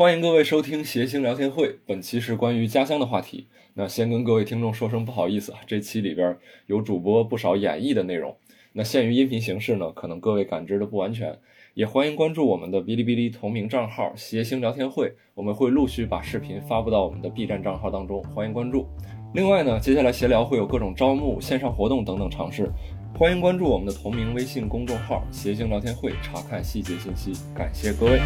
欢迎各位收听谐星聊天会，本期是关于家乡的话题。那先跟各位听众说声不好意思啊，这期里边有主播不少演绎的内容，那限于音频形式呢，可能各位感知的不完全。也欢迎关注我们的哔哩哔哩同名账号“谐星聊天会”，我们会陆续把视频发布到我们的 B 站账号当中，欢迎关注。另外呢，接下来闲聊会有各种招募、线上活动等等尝试，欢迎关注我们的同名微信公众号“谐星聊天会”，查看细节信息。感谢各位。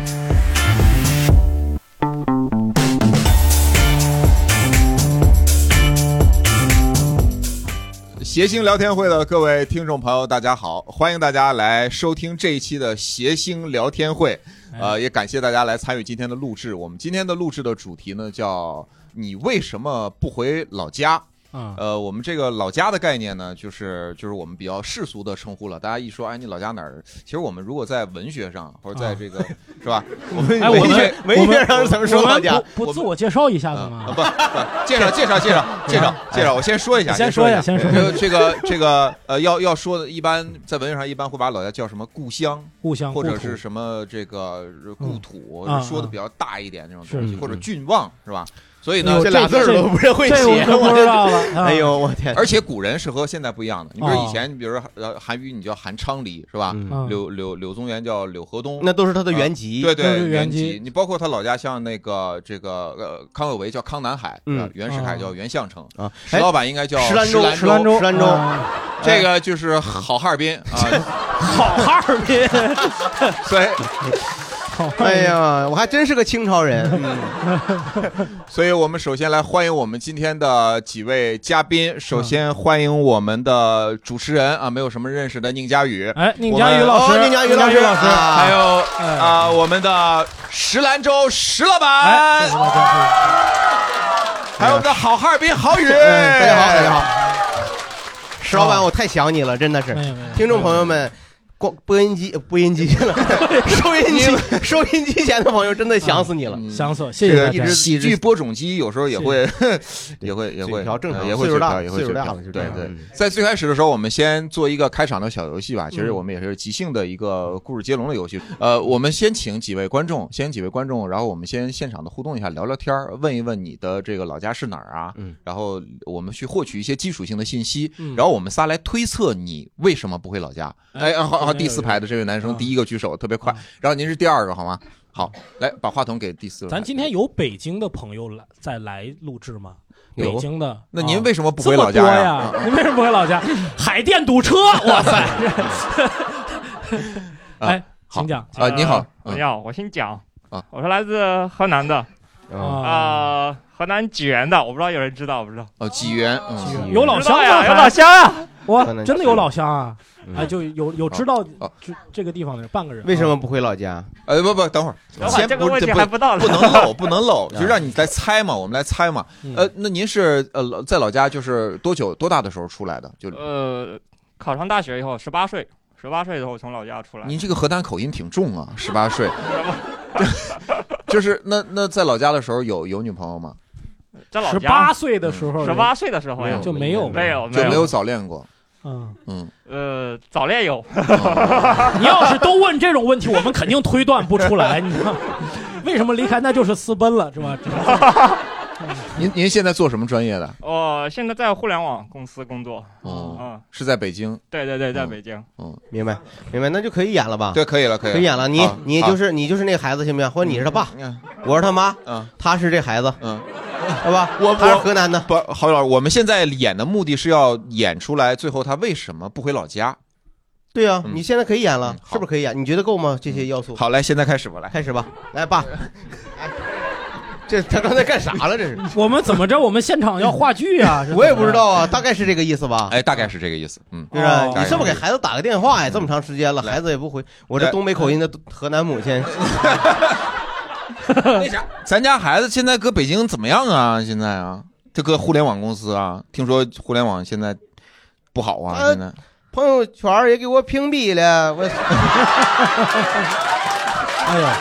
谐星聊天会的各位听众朋友，大家好！欢迎大家来收听这一期的谐星聊天会，呃，也感谢大家来参与今天的录制。我们今天的录制的主题呢，叫“你为什么不回老家”。呃，我们这个老家的概念呢，就是就是我们比较世俗的称呼了。大家一说，哎，你老家哪儿？其实我们如果在文学上，或者在这个是吧？我 们哎，我文学们文学上是怎么说老家？不不自我介绍一下吗？不不，介绍介绍介绍介绍 介绍，我先说一下，先说说一下先说这个这个这个呃，要要说的，一般在文学上一般会把老家叫什么故乡，故乡或者是什么这个故土，啊说的比较大一点那种东西，是或者郡望是吧？所以呢这俩字儿都不是会写我不知道了。啊哎，呦我天！而且古人是和现在不一样的。你比如哦以前，你比如说呃韩愈，你叫韩昌黎是吧？柳柳柳宗元叫柳河东，那都是他的原籍。对对原籍籍。你包括他老家像那个这个呃康有为叫康南海，袁世凯哦叫袁相城，啊，石老板应该叫石兰州州。石兰州，石兰州啊这个就是好哈尔滨啊，好哈尔滨，所以好哈尔滨，哎呀，我还真是个清朝人。嗯 所以我们首先来欢迎我们今天的几位嘉宾。首先欢迎我们的主持人啊，没有什么认识的宁佳宇，哎，宁佳宇老师，哦宁佳宇老老师老师，啊还有哎啊我们的石兰州石老哎，板。还有我们的好哈尔滨郝宇。哎大家好，大家好。石老板，我太想你了，真的是。听众朋友们，光播音机呃播音机去了，收音机收音机前的朋友真的想死你了。嗯想死，谢这谢大家。个喜剧播种机有时候也会 也会也会嘴瓢正常呃也会岁数大瓢也会岁数嘴瓢大了就这样对对嗯。在最开始的时候，我们先做一个开场的小游戏吧。其实嗯我们也是即兴的一个故事接龙的游戏。呃，我们先请几位观众，先几位观众，然后我们先现场的互动一下，聊聊天儿，问一问你的这个老家是哪儿啊？嗯，然后我们去获取一些基础性的信息，嗯然后我们仨来推测你为什么不回老家。哎，哎好好，这个第四排的这位男生啊第一个举手，特别快啊。然后您是第二个，好吗？好，来把话筒给第四位。咱今天有北京的朋友来再来录制吗？有北京的，那您啊为什么不回老家多呀？您为什么不回老家？海淀堵车，哇塞！哎，好请讲啊，你好，嗯你好，我姓蒋啊，我是来自河南的，啊，河南济源的，我不知道有人知道不知道？哦，济源，嗯，有老乡呀，有老乡啊，哇，真的有老乡啊！嗯哎，就有有知道哦这这个地方的人半个人。为什么不回老家？呃，不不，等会儿，先不这个问题不还不到不。能漏，不能漏，就让你来猜嘛，我们来猜嘛。嗯呃，那您是呃在老家就是多久多大的时候出来的？就呃，考上大学以后，十八岁，十八岁以后从老家出来。您这个河南口音挺重啊，十八岁，就是那那在老家的时候有有女朋友吗？在老家十八岁的时候，十八岁的时候呀，就没有没有就没有早恋过？嗯，嗯，呃，早恋有，哦 你要是都问这种问题，我们肯定推断不出来，你知道？为什么离开？那就是私奔了，是吧？您您现在做什么专业的？我现在在互联网公司工作。哦，嗯，是在北京。对对对，在嗯北京。嗯明白明白，那就可以演了吧？，对，可以了，可以可以演了。你好好你就是你就是那个孩子行不行？或者你是他爸，嗯我是他妈，嗯他是这孩子，嗯，好吧？我他是河南的，不，郝宇老师，我们现在演的目的是要演出来，最后他为什么不回老家？对啊，嗯你现在可以演了嗯，是不是可以演？你觉得够吗？这些要素？好，来，现在开始吧，来。开始吧，来爸。哎这他刚才干啥了？这是？我们怎么着？我们现场要话剧啊？我也不知。道啊，大概是这个意思吧？哎，大概是这个意思。嗯，是不是哦？你是不是给孩子打个电话呀？这么长时间了，孩子也不回。我这东北口音的河南母亲，那啥，咱家孩子现在搁北京怎么样啊？现在啊，这搁互联网公司啊，听说互联网现在不好啊，呃现在。朋友圈也给我屏蔽了。我哎呀，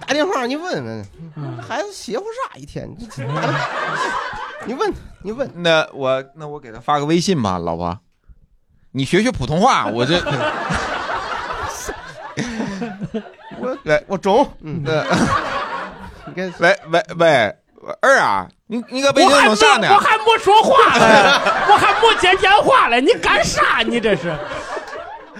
打电话你问问，嗯孩子邪乎啥一天？你问你问，那我那我给他发个微信吧，老婆，你学学普通话，我这 我来我中，嗯，呃，你看喂喂喂，二啊，你你搁北京弄啥呢我？还没说话呢，我还没接电话嘞，你干啥？你这是？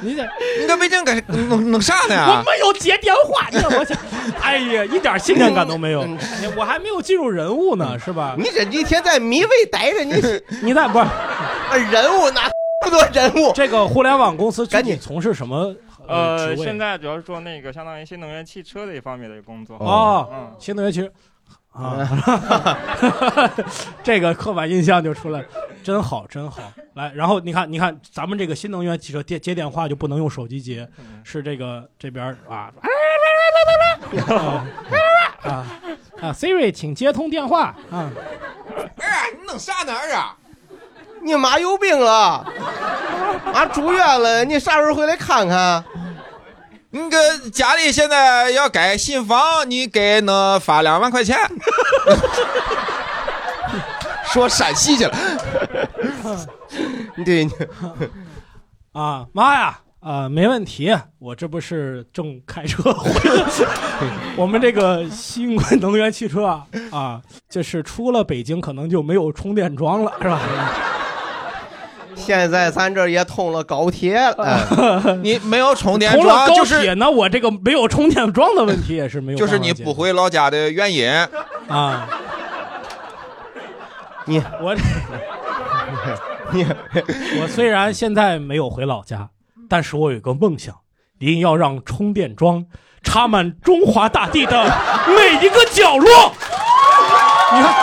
你这你搁北京干弄弄啥呢我？没有接电话，你我想，哎呀，一点信任感都没有嗯，我还没有进入人物呢，是吧？你这一天在迷位待着，你 你在不是人物哪那么多人物？这个互联网公司具赶紧从事什么呃，现在主要是做那个相当于新能源汽车的一方面的工作。哦，嗯，新能源其实啊，这个刻板印象就出来了，真好真好。来，然后你看，你看咱们这个新能源汽车接接电话就不能用手机接，嗯是这个这边啊啊啊啊，Siri，请接通电话啊。你弄啥呢？儿啊，你妈有病了，妈住院了，你啥时候回来看看？你个家里现在要盖新房，你给能发两万块钱。说陕西去了，对，你啊，妈呀！啊、没问题，我这不是正开车回来，我们这个新能源汽车啊，啊，就是出了北京可能就没有充电桩了，是吧？现在咱这也通了高铁了，哎你没有充电 桩，高就是那，我这个没有充电桩的问题也是没有就是你不回老家的原因。啊，你我 你我虽然现在没有回老家，但是我有个梦想，一定要让充电桩插满中华大地的每一个角落。你看，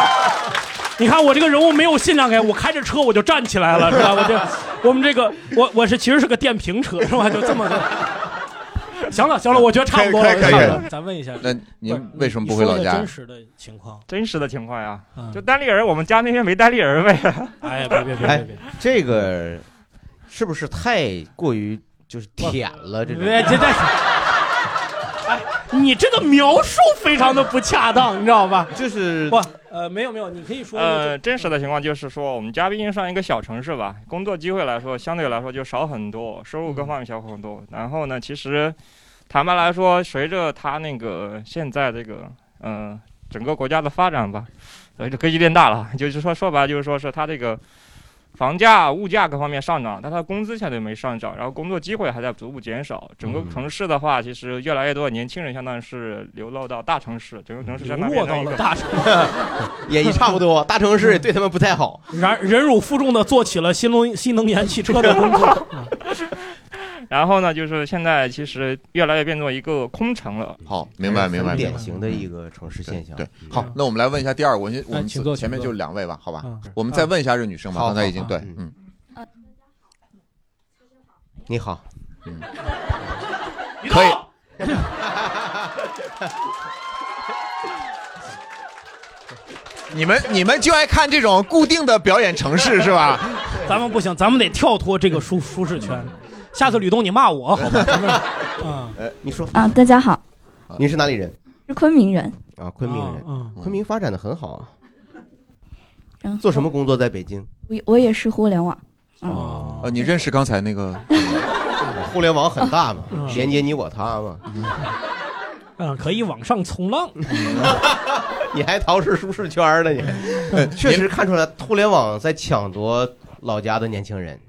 你看我这个人物没有信仰感，我开着车我就站起来了，是吧？我这我们这个我我是其实是个电瓶车，是吧？就这么的。行了行了，我觉得差不多了，咱问一下，那您为什么不回老家真？实的情况，真实的情况呀，嗯就单立人，我们家那边没单立人呗。哎，别别别别别。这个是不是太过于就是舔了？这种别，这这是，哎，你这个描述非常的不恰当，你知道吧？就是不，呃，没有没有，你可以说，呃，真实的情况就是说，我们家毕竟上一个小城市吧，工作机会来说相对来说就少很多，收入各方面小很多。然后呢，其实坦白来说，随着他那个现在这个呃整个国家的发展吧，呃，这格局变大了，就是说说白了就是说是他这个。房价、物价各方面上涨，但它工资相对没上涨，然后工作机会还在逐步减少。整个城市的话，其实越来越多的年轻人相当于是流落到大城市，整个城市相当于落到了大城市，也差不多，大城市也对他们不太好。然忍辱负重的做起了新能新能源汽车的工作。然后呢，就是现在其实越来越变作一个空城了。好，明白明白。典型的一个城市现象。对，好，那我们来问一下第二个，我先我们哎请坐前面就两位吧，好吧嗯？我们再问一下这女生吧，刚才已经对嗯，你好，可以。你们你们就爱看这种固定的表演城市是吧？咱们不行，咱们得跳脱这个舒舒适圈。下次吕东你骂我好吧？咱们啊，你说啊，大家好，你是哪里人？是昆明人。啊，昆明人。嗯，昆明发展的很好啊。然后做什么工作在北京？我我也是互联网。嗯，哦呃，你认识刚才那个？互联网很大嘛 嗯，连接你我他嘛。嗯，可以往上冲浪。你还逃是舒适圈呢？你呃确实看出来，互联网在抢夺老家的年轻人。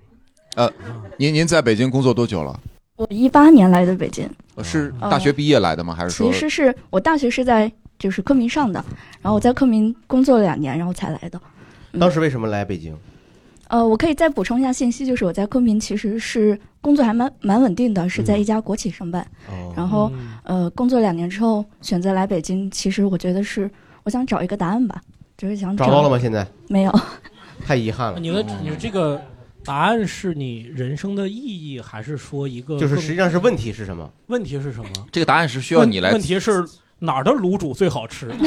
您您在北京工作多久了？我一八年来的北京，呃是大学毕业来的吗？还是说其实是我大学是在就是昆明上的，然后我在昆明工作了两年，然后才来的。嗯当时为什么来北京？呃，我可以再补充一下信息，就是我在昆明其实是工作还蛮蛮稳定的，是在一家国企上班。哦，然后嗯呃，工作两年之后选择来北京，其实我觉得是我想找一个答案吧，就是想找到了吗？？现在没有，太遗憾了。你的你这个答案是你人生的意义，还是说一个就是实际上是问题是什么？问题是什么？这个答案是需要你来问问题是哪儿的卤煮最好吃？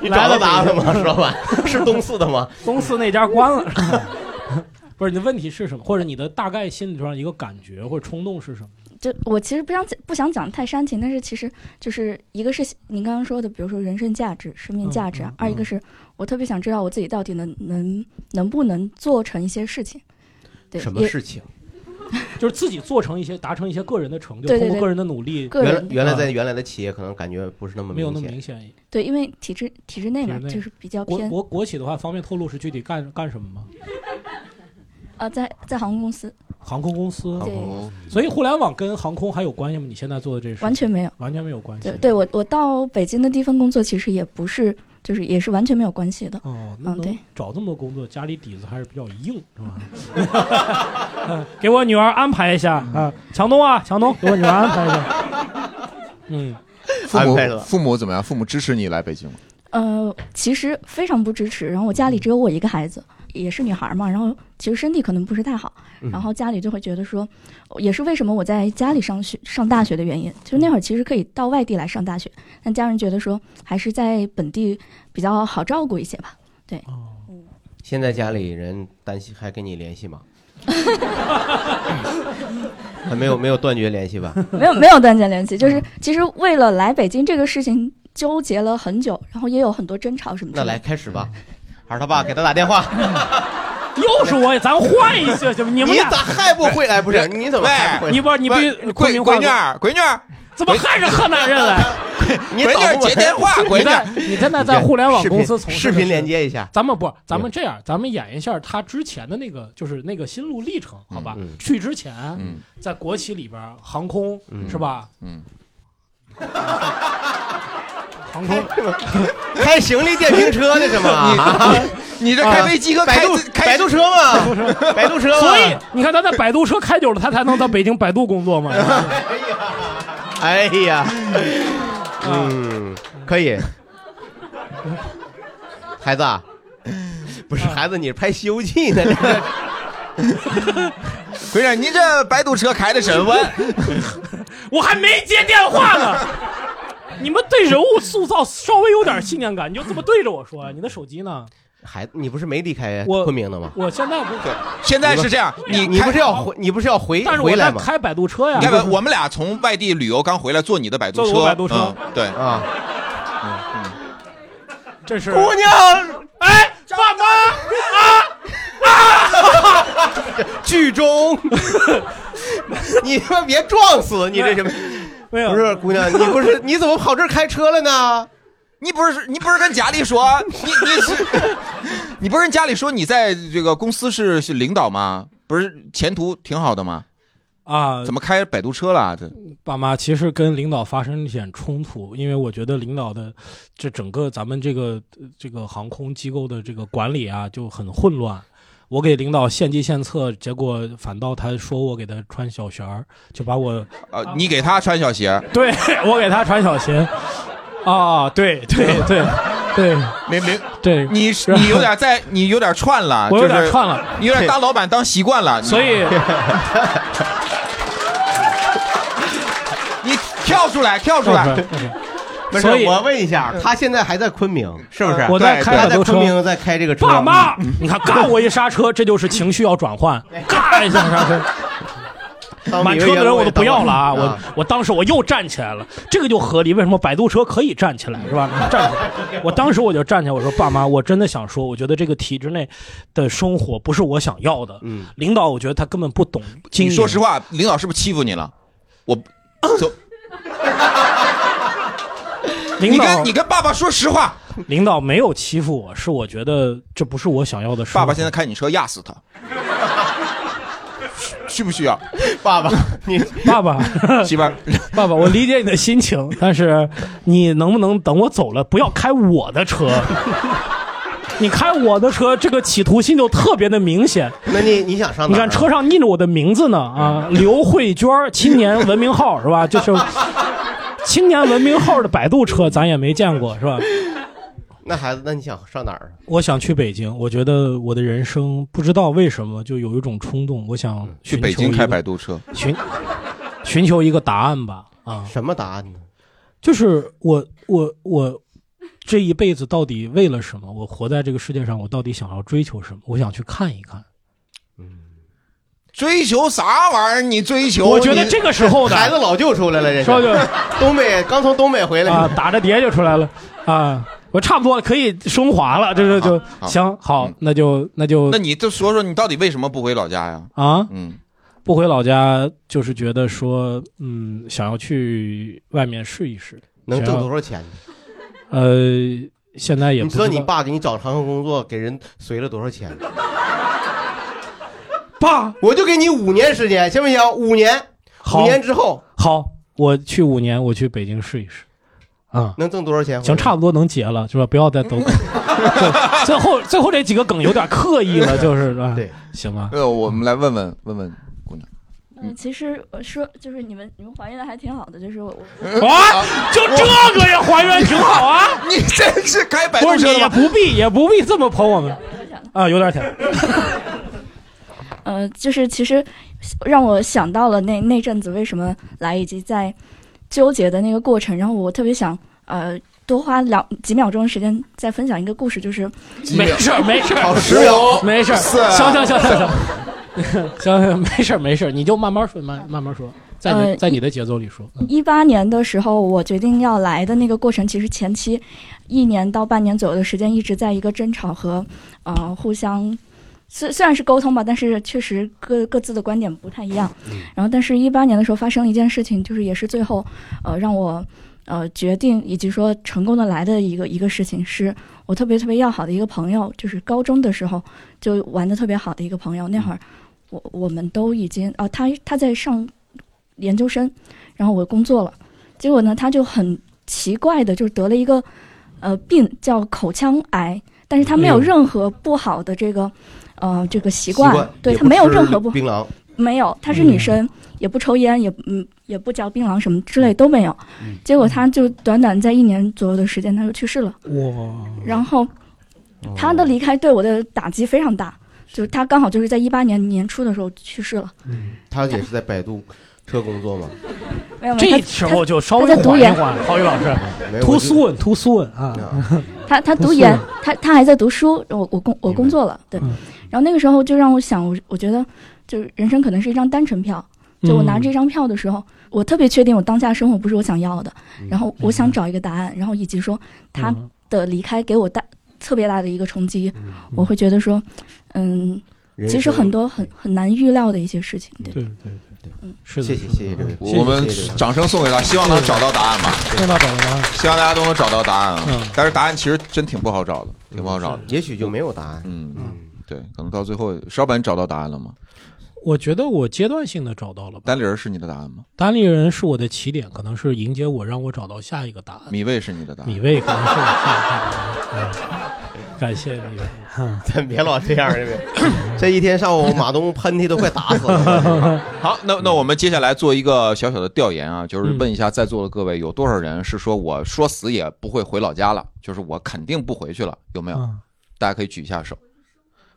你找到答案了吗，石老板？是东四的吗？东四那家关了。不是你的问题是什么，或者你的大概心理上一个感觉或者冲动是什么？就我其实不想讲不想讲太煽情，但是其实就是一个是您刚刚说的，比如说人生价值、生命价值啊嗯嗯；二一个是我特别想知道我自己到底能能能不能做成一些事情。对，什么事情？就是自己做成一些达成一些个人的成就，对对对通过个人的努力，原来个人原来在啊原来的企业可能感觉不是那么没有那明显。么明显。对，因为体制体制内嘛，内就是比较偏国国国企的话，方便透露是具体干干什么吗？啊，在在航空公司航空公司，对哦所以互联网跟航空还有关系吗？你现在做的这事完全没有。完全没有关系对。对，我我到北京的第一份工作，其实也不是，就是也是完全没有关系的。哦，嗯对找这么多工作，家里底子还是比较硬，是吧？嗯 给我女儿安排一下啊，强东啊，强东，给我女儿安排一下。嗯，父母安排了父母怎么样？父母支持你来北京吗？呃，其实非常不支持。然后我家里只有我一个孩子，也是女孩嘛。然后其实身体可能不是太好，嗯然后家里就会觉得说，也是为什么我在家里上学上大学的原因。就那会儿其实可以到外地来上大学，但家人觉得说还是在本地比较好照顾一些吧。对现在家里人担心还跟你联系吗？还没有没有断绝联系吧？没有没有断绝联系，就是其实为了来北京这个事情纠结了很久，然后也有很多争吵什么的那来。开始吧。孩儿他爸给他打电话，又是我，咱换一下行吗？你们俩 你咋还不会？来，不是，你怎么还不会？你不你必须闺昆明话闺女儿，闺女儿，怎么还是河南人来？你闺女儿接电话，闺你女你现在在互联网公司从事视频连。接一下。咱们不，咱们这样，咱们演一下他之前的那个，就是那个心路历程，好吧？去之前，嗯在国企里边，航空、嗯是吧？嗯，航空开行李电瓶车的是吗？你这开飞机和开百度开百度车嘛，百度车。所以你看他在百度车开久了，他才能到北京百度工作嘛。哎呀，嗯，可以。孩子啊，不是孩子，你是拍《西游记》呢？闺女儿，你这摆渡车开的真稳。我还没接电话呢。你们对人物塑造稍微有点信念感，你就这么对着我说。你的手机呢？还，你不是没离开昆明的吗？我现在不是，现在是这样，你你不是要回，你不是要回但是我回来开百度车呀。你看，我们俩从外地旅游刚回来，坐你的摆渡车，坐我摆渡车嗯对，啊，这是姑娘，哎，爸妈啊，剧中，你他妈别撞死你这什么？没有不是姑娘，你不是 你怎么跑这儿开车了呢？你不是你不是跟家里说 你你是你不是跟家里说你在这个公司是是领导吗？不是前途挺好的吗？啊，怎么开摆渡车了？这爸妈其实跟领导发生一点冲突，因为我觉得领导的这整个咱们这个呃这个航空机构的这个管理啊就很混乱。我给领导献计献策，结果反倒他说我给他穿小鞋儿，就把我呃，你给他穿小鞋，对我给他穿小鞋。啊，对对对对。没没，对，你你有点在，你有点串了，我有点就是串了，你有点当老板当习惯了，所以 你跳出来，跳出来，不是，所以我问一下，他现在还在昆明，是不是？我在开百渡车昆。明在开这个车。爸妈，你看，嘎我一刹车，这就是情绪要转换，嘎一下刹车，当满车的人我都不要了啊！啊我我当时我又站起来了，这个就合理。为什么摆渡车可以站起来是吧？站起来，我当时我就站起来，我说爸妈，我真的想说，我觉得这个体制内的生活不是我想要的。嗯，领导，我觉得他根本不懂经营。你说实话，领导是不是欺负你了？我 走，领导你跟你跟爸爸说实话，领导没有欺负我，是我觉得这不是我想要的生活。爸爸现在开你车压死他，需不需要？爸爸，你爸爸，媳妇儿，爸爸，我理解你的心情，但是你能不能等我走了，不要开我的车？你开我的车，这个企图心就特别的明显。那你你想上哪啊？你看车上印着我的名字呢，啊，刘慧娟，青年文明号是吧？就是青年文明号的摆渡车，咱也没见过是吧？那孩子，那你想上哪儿？我想去北京，我觉得我的人生不知道为什么就有一种冲动，我想去北京开摆渡，渡车，寻寻求一个答案吧，啊，什么答案呢？就是我我我这一辈子到底为了什么？我活在这个世界上，我到底想要追求什么？我想去看一看。追求啥玩意儿？你追求？我觉得这个时候的 孩子老舅出来了，这说就 东北刚从东北回来。啊，打着碟就出来了啊，我差不多可以升华了，这就就行好嗯，那就那就那你就说说你到底为什么不回老家呀？啊，嗯，不回老家就是觉得说，嗯，想要去外面试一试。能挣多少？少钱？呃，现在也不知道你爸给你找长工工作给人随了多少钱？爸，我就给你五年时间，行不行？五年，五年之后好，我去五年，我去北京试一试。啊，能挣多少钱？行，差不多能结了，是吧？不要再抖。对 最后最后这几个梗有点刻意了，就是是吧？对，行吧。呃，我们来问问问问姑娘，嗯，其实我说就是你们你们还原的还挺好的，就是我我 啊，就这个也还原挺好啊！你真是开百不是你也度车的吗？不必也不必这么捧我们啊，有点甜。呃，就是其实让我想到了那那阵子为什么来，以及在纠结的那个过程，然后我特别想呃多花两几秒钟的时间再分享一个故事，就是没事儿没事儿，好十秒没事儿，是啊行行行行行，行行没事儿没事儿，你就慢慢说，慢慢慢说，在你呃在你的节奏里说。嗯一八年的时候，我决定要来的那个过程，其实前期一年到半年左右的时间，一直在一个争吵和呃互相虽虽然是沟通吧，但是确实各各自的观点不太一样。然后，但是一八年的时候发生了一件事情，就是也是最后呃让我呃决定以及说成功的来的一个一个事情，是我特别特别要好的一个朋友，就是高中的时候就玩的特别好的一个朋友，那会儿我我们都已经啊、他他在上研究生，然后我工作了，结果呢，他就很奇怪的就是得了一个呃病叫口腔癌，但是他没有任何不好的这个呃这个习惯，习惯对他没有任何不槟榔，没有，她是女生，也不抽烟，也嗯也不嚼槟榔什么之类都没有。结果她就短短在一年左右的时间，她就去世了。哇，然后她的离开对我的打击非常大，就是她刚好就是在一八年年初的时候去世了。嗯他也是在百度车工作吗？没有没有，这时候就稍微他在读研缓一缓，郝宇老师。没有，，too 我就 soon too soon 啊，啊。她她不是读研，他他还在读书，我我工我工作了，对。嗯。然后那个时候就让我想，我我觉得就是人生可能是一张单程票，就我拿嗯。这张票的时候，我特别确定我当下生活不是我想要的，然后我想找一个答案，然后以及说他嗯。的离开给我大特别大的一个冲击，我会觉得说，嗯，其实很多很很难预料的一些事情，对，对对对对，是的，谢谢谢谢这位，我们掌声送给他，希望能找到答案吧。听到找到答案？希望大家都能找到答案啊嗯！但是答案其实真挺不好找的，挺不好找的。也许就没有答案。嗯，嗯，对，可能到最后，石老板找到答案了吗？我觉得我阶段性的找到了吧。单立人是你的答案吗？单立人是我的起点，可能是迎接我，让我找到下一个答案。米未是你的答案米。未可能是我下一个答案。嗯感谢米未。嗯 咱别老这样，这位。这一天上午，马东喷嚏都快打死了。好，那那我们接下来做一个小小的调研啊，就是嗯问一下在座的各位，有多少人是说我说死也不会回老家了，就是我肯定不回去了，有没有？嗯大家可以举一下手。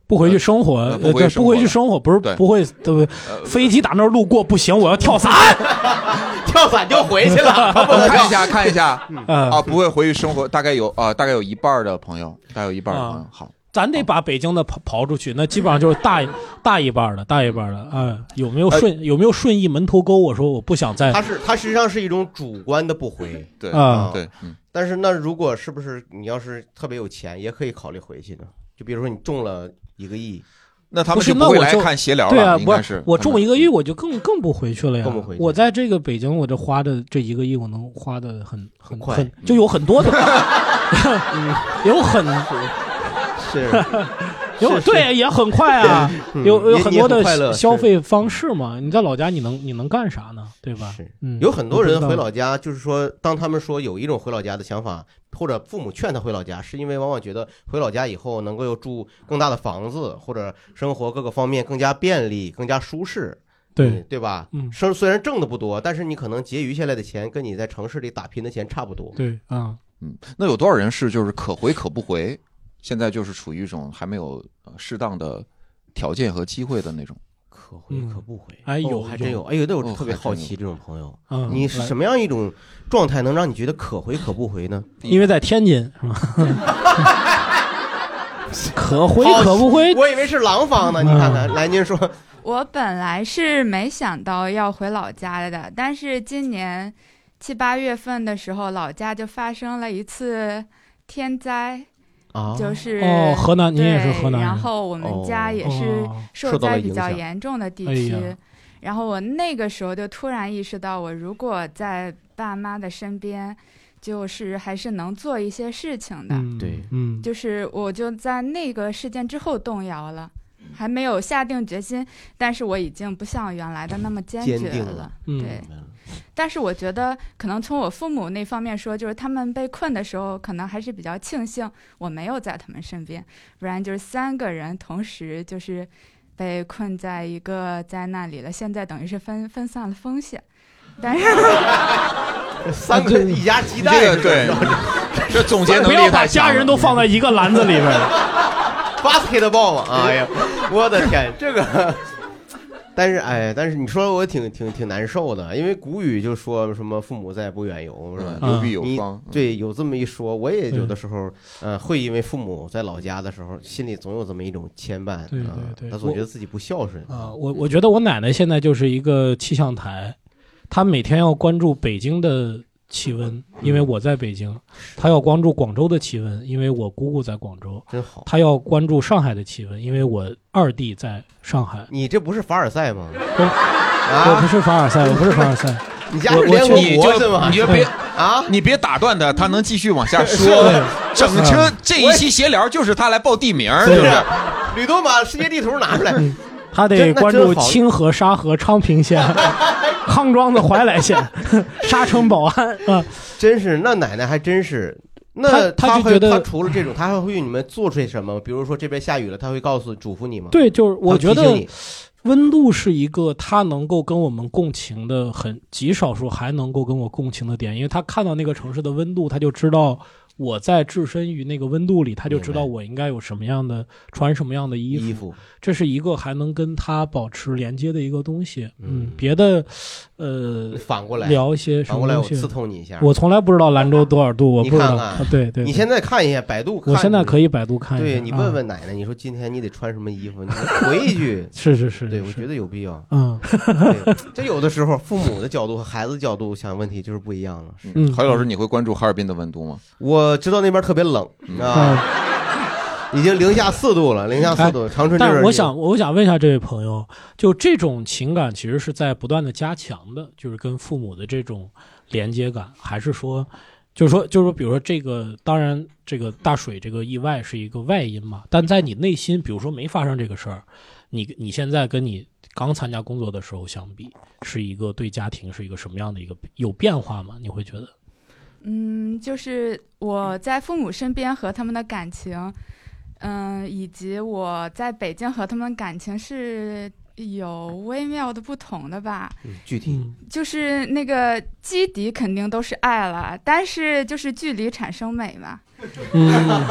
不回去生活，呃呃对，不回去生活不回去生活，不是不会，对不对？呃，飞机打那儿路过不行，我要跳伞。跳伞就回去了，我看一下，看一下呃啊，不会回去生活，大概有啊，大概有一半的朋友，大概有一半的朋友啊。好，咱得把北京的刨刨出去，那基本上就是大大一半的，大一半的。啊，有没有顺有没有顺义门头沟？我说我不想再他是他实际上是一种主观的不回，对啊对，嗯，但是那如果是不是你要是特别有钱，也可以考虑回去呢？就比如说你中了一个亿，那他不是们就不会来那我就看闲聊对啊，不该是我中一个亿，我就更更不回去了呀。更不回去我在这个北京，我这花的这一个亿，我能花的很很快很，就有很多的 有很是 有对也很快啊，嗯有有很多的消费方式嘛。你在老家，你能你能干啥呢？对吧？是嗯，有很多人回老家，就是说，当他们说有一种回老家的想法，或者父母劝他回老家，是因为往往觉得回老家以后能够有住更大的房子，或者生活各个方面更加便利、更加舒适，对嗯对吧？嗯生虽然挣的不多，但是你可能结余下来的钱跟你在城市里打拼的钱差不多。对啊，嗯，那有多少人是就是可回可不回？现在就是处于一种还没有呃适当的条件和机会的那种。可回嗯可不回，哎有哦还真有，哎呦，那我哦特别好奇这种朋友，你是什么样一种状态能让你觉得可回可不回呢？因为在天津？可回可不回，我以为是廊坊呢，你看看，来您说，我本来是没想到要回老家的，但是今年七八月份的时候，老家就发生了一次天灾，啊。就是哦河南您也是对河南人。然后我们家也是哦受灾比较严重的地哎区，呀然后我那个时候就突然意识到，我如果在爸妈的身边，就是还是能做一些事情的。嗯对。嗯，就是我就在那个事件之后动摇了，还没有下定决心，但是我已经不像原来的那么坚决了了。嗯。对，但是我觉得可能从我父母那方面说，就是他们被困的时候，可能还是比较庆幸我没有在他们身边，不然就是三个人同时就是被困在一个灾难里了。现在等于是分分散了风险，但是 三个一家鸡蛋这个对，这总结能力不要把太家人都放在一个篮子里边儿。basketball 嘛，哎呀，我的天，这个。但是哎，但是你说我挺挺挺难受的，因为古语就说什么父母在，不远游，是吧？嗯有必有方。对，有这么一说，我也有的时候，呃，会因为父母在老家的时候，心里总有这么一种牵绊，对对啊对他总觉得自己不孝顺啊，我我觉得我奶奶现在就是一个气象台，她每天要关注北京的气温，因为我在北京；他要关注广州的气温，因为我姑姑在广州；真好。他要关注上海的气温，因为我二弟在上海。你这不是凡尔赛吗？我啊不，是凡尔赛，我不是凡尔赛。你家是联合你国是吗？就 你就别啊，你别打断他，他能继续往下说。整车这一期闲聊就是他来报地名，是是不是？吕东把世界地图拿出来，他得关注清河、沙河、昌平县、康庄子、怀来县、沙城、保安啊。真是那奶奶还真是。那他他他会就觉得他除了这种，他还会为你们做出什么？比如说这边下雨了，他会告诉嘱咐你吗？对，就是我觉得温度是一个他能够跟我们共情的很极少数还能够跟我共情的点，因为他看到那个城市的温度，他就知道我在置身于那个温度里，他就知道我应该有什么样的穿什么样的衣服。衣服，这是一个还能跟他保持连接的一个东西。嗯别的，呃，反过来，聊一些什反过来我刺痛你一下。我从来不知道兰州多少度，我不知道。看看啊对对，对你现在看一下百度，我现在可以百度看一下。对你啊问问奶奶，你说今天你得穿什么衣服？你回一句，是是是，对我觉得有必要。嗯这有的时候父母的角度和孩子角度想问题就是不一样了。嗯郝宇老师，你会关注哈尔滨的温度吗？我知道那边特别冷嗯啊，已经零下四度了，零下四度，长春但是我想，我想问一下这位朋友，就这种情感其实是在不断的加强的，就是跟父母的这种连接感，还是说，就是说，就是说，比如说这个，当然这个大水这个意外是一个外因嘛，但在你内心，比如说没发生这个事儿，你你现在跟你刚参加工作的时候相比，是一个对家庭是一个什么样的一个有变化吗？你会觉得？嗯，就是我在父母身边和他们的感情，嗯，以及我在北京和他们的感情是有微妙的不同的吧。嗯具体嗯就是那个基底肯定都是爱了，但是就是距离产生美嘛。嗯，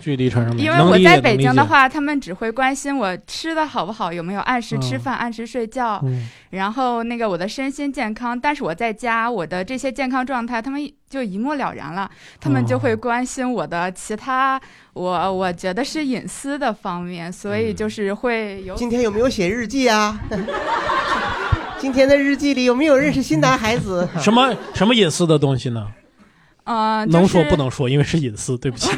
距离产生美因为我在北京的话，他们只会关心我吃的好不好，有没有按时吃嗯饭、按时睡觉，嗯然后那个我的身心健康。但是我在家，我的这些健康状态，他们就一目了然了。他们就会哦关心我的其他，我我觉得是隐私的方面，所以就是会有今天有没有写日记啊？今天的日记里有没有认识新男孩子？什么什么隐私的东西呢？呃，就能说不能说，因为是隐私，对不起。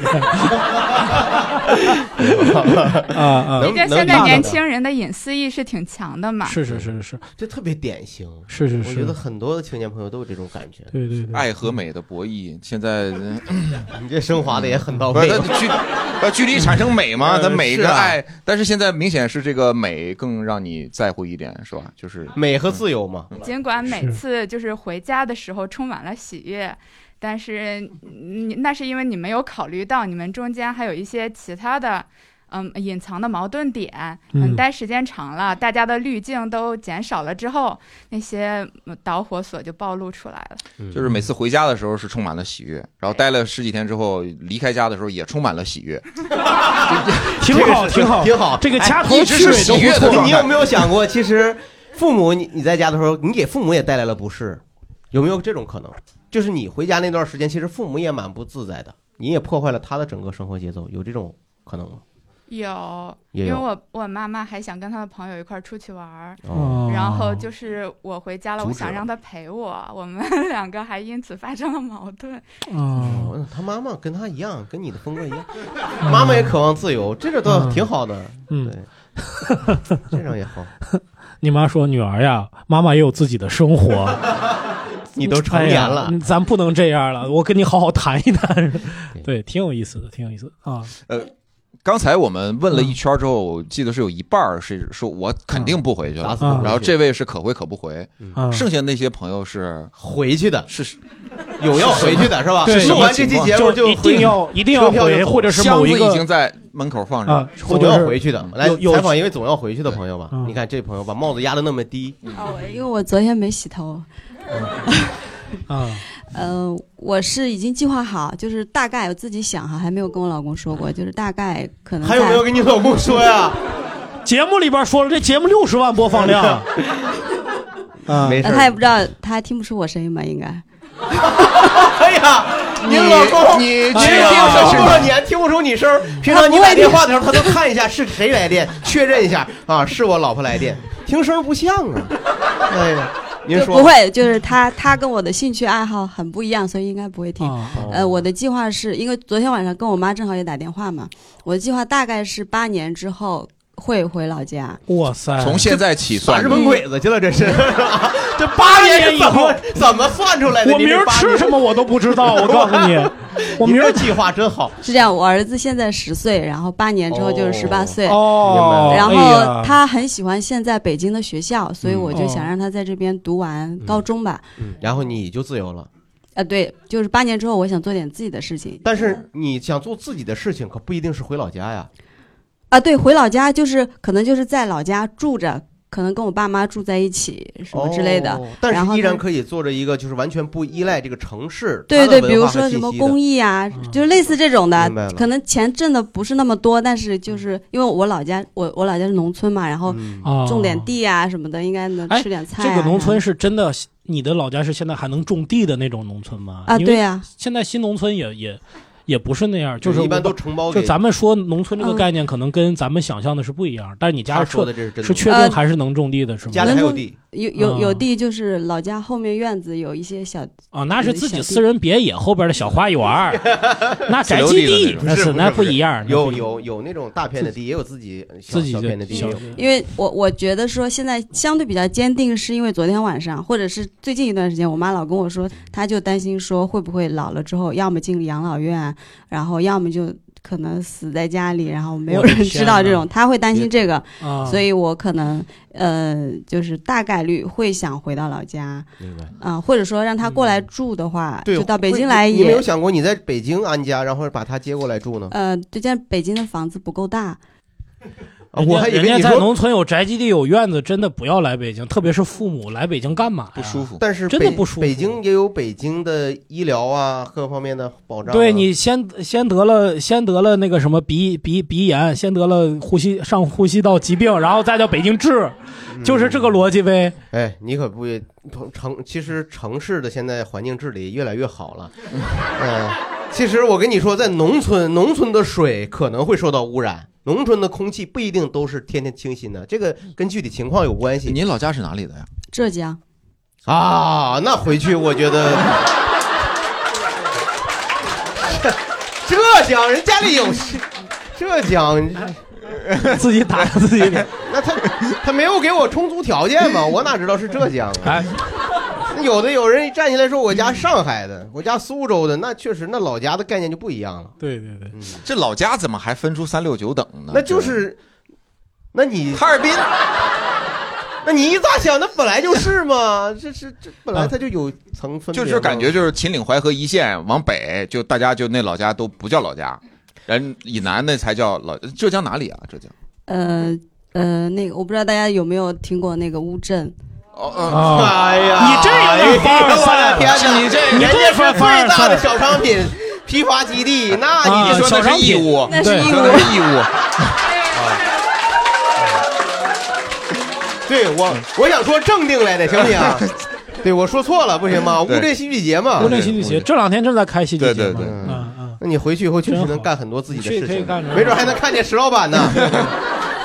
啊 啊，能毕竟现在年轻人的隐私意识挺强的嘛。是是是是这特别典型。是是是我觉得，很多的青年朋友都有这种感觉。对对对，爱和美的博弈，现在 你这升华的也很到位它。距呃距离产生美嘛？呃它美是啊跟爱，但是现在明显是这个美更让你在乎一点，是吧？就是美和自由嘛，尽管每次就是回家的时候充满了喜悦，但是你那是因为你没有考虑到你们中间还有一些其他的。嗯，隐藏的矛盾点，嗯嗯，待时间长了，大家的滤镜都减少了之后，那些嗯导火索就暴露出来了。就是每次回家的时候是充满了喜悦，然后待了十几天之后离开家的时候也充满了喜悦。挺好挺好挺好。这个哎掐头一直是去尾都不错喜悦的你有没有想过，其实父母你你在家的时候，你给父母也带来了不适，有没有这种可能？就是你回家那段时间，其实父母也蛮不自在的，你也破坏了他的整个生活节奏，有这种可能吗？有，因为我我妈妈还想跟她的朋友一块儿出去玩儿，哦，然后就是我回家了，我想让她陪我，我们两个还因此发生了矛盾。哦，哦他妈妈跟他一样，跟你的风格一样，妈妈也渴望自由，这个倒挺好的。嗯对，这样也好。你妈说女儿呀，妈妈也有自己的生活。你都成年了哎咱不能这样了。我跟你好好谈一谈。对，挺有意思的，挺有意思的啊。呃，刚才我们问了一圈之后，我记得是有一半是说我肯定不回去了然后这位是可回可不回，嗯剩下那些朋友是回去的，是有要回去的是吧？对录完这期节目就一定要 一定要回，或者是箱子某一个已经在门口放着啊了，，总要或者是回去的。来采访一位总要回去的朋友吧嗯。你看这朋友把帽子压得那么低，哦，因为我昨天没洗头。啊，呃，我是已经计划好，就是大概我自己想哈，还没有跟我老公说过，就是大概可能还有没有跟你老公说呀？节目里边说了，这节目六十万播放量。啊，没事，呃他也不知道，他还听不出我声音吧？应该。哎呀，你老公，你您确老定的是多少年听不出你声儿？平常你打电话的时候，他都看一下是谁来电，确认一下啊，是我老婆来电，听声不像啊。哎呀，您说就不会，就是他他跟我的兴趣爱好很不一样，所以应该不会听。啊呃，我的计划是因为昨天晚上跟我妈正好也打电话嘛，我的计划大概是八年之后会回老家。哇塞，从现在起算耍日本鬼子去了，这是 这八年以后怎么算出来的？我明儿吃什么我都不知道，我告诉你，我明儿计划真好。是这样，我儿子现在十岁，然后八年之后就是十八岁。哦，然后他很喜欢现在北京的学校，所以我就哦想让他在这边读完高中吧。嗯，然后你就自由了。啊，对，就是八年之后，我想做点自己的事情。但是你想做自己的事情，可不一定是回老家呀。啊，对，回老家就是可能就是在老家住着，可能跟我爸妈住在一起什么之类的。哦但然后是依然可以做着一个就是完全不依赖这个城市。对对，比如说什么公益啊，就是类似这种的明白了，可能钱挣的不是那么多，但是就是因为我老家，我我老家是农村嘛，然后种点地啊什么的，应该能哎吃点菜、啊这个农村是真的，你的老家是现在还能种地的那种农村吗？啊，因为对呀、现在新农村也也也不是那样，就是一般都承包。就咱们说农村这个嗯概念，可能跟咱们想象的是不一样。但是你家是确说的这是真的，是确定还是能种地的，是吗？家里还有地，有有有啊地，就是老家后面院子有一些小，哦，那是自己私人别野后边的小花园，那宅基地那是那不一样，有有有那种大片的地，也有自己小自己的小片的地，因为我我觉得说现在相对比较坚定，是因为昨天晚上或者是最近一段时间，我妈老跟我说，她就担心说会不会老了之后，要么进养老院，然后要么就可能死在家里，然后没有人知道这种，他会担心这个，啊，所以我可能呃就是大概率会想回到老家，明白。啊、或者说让他过来住的话，对，就到北京来你没有。想过你在北京安家，然后把他接过来住呢？呃，对，现在北京的房子不够大，啊我还以人家为你，在农村有宅基地有院子，真的不要来北京，特别是父母来北京干嘛呀？不舒服。但是北真的不舒服北京也有北京的医疗啊，各方面的保障啊。对你先先得了先得了那个什么鼻鼻鼻炎，先得了呼吸上呼吸道疾病，然后再到北京治，嗯就是这个逻辑呗。哎，你可不也城，其实城市的现在环境治理越来越好了。嗯，其实我跟你说，在农村，农村的水可能会受到污染，农村的空气不一定都是天天清新的，这个跟具体情况有关系。您老家是哪里的呀？浙江。啊，那回去我觉得，浙江人家里有浙江，自己打自己脸。那他他没有给我充足条件嘛，我哪知道是浙江啊？哎，有的有人一站起来说我家上海的，我家苏州的，那确实那老家的概念就不一样了。对对对，这老家怎么还分出三六九等呢？那就是，那你哈尔滨，那你咋想？那本来就是嘛，这是这本来它就有层分别嘛，就是感觉就是秦岭淮河一线往北，就大家就那老家都不叫老家，人以南那才叫老。浙江哪里啊？浙江？呃呃，那个我不知道大家有没有听过那个乌镇，哦，哎呀，你这有点凡尔赛哎呀我的天哪！你这人家是最大的小商品批发基地，那啊你就说你说那是义乌，那是义乌那是义乌。对我我想说正定来的，行不行？对我说错了，不行吗？乌对镇戏剧节嘛，乌镇戏剧节这两天正在开戏剧节嘛，对对对。嗯嗯，那你回去以后确实能干很多自己的去事情，可以干着没准还能看见石老板呢。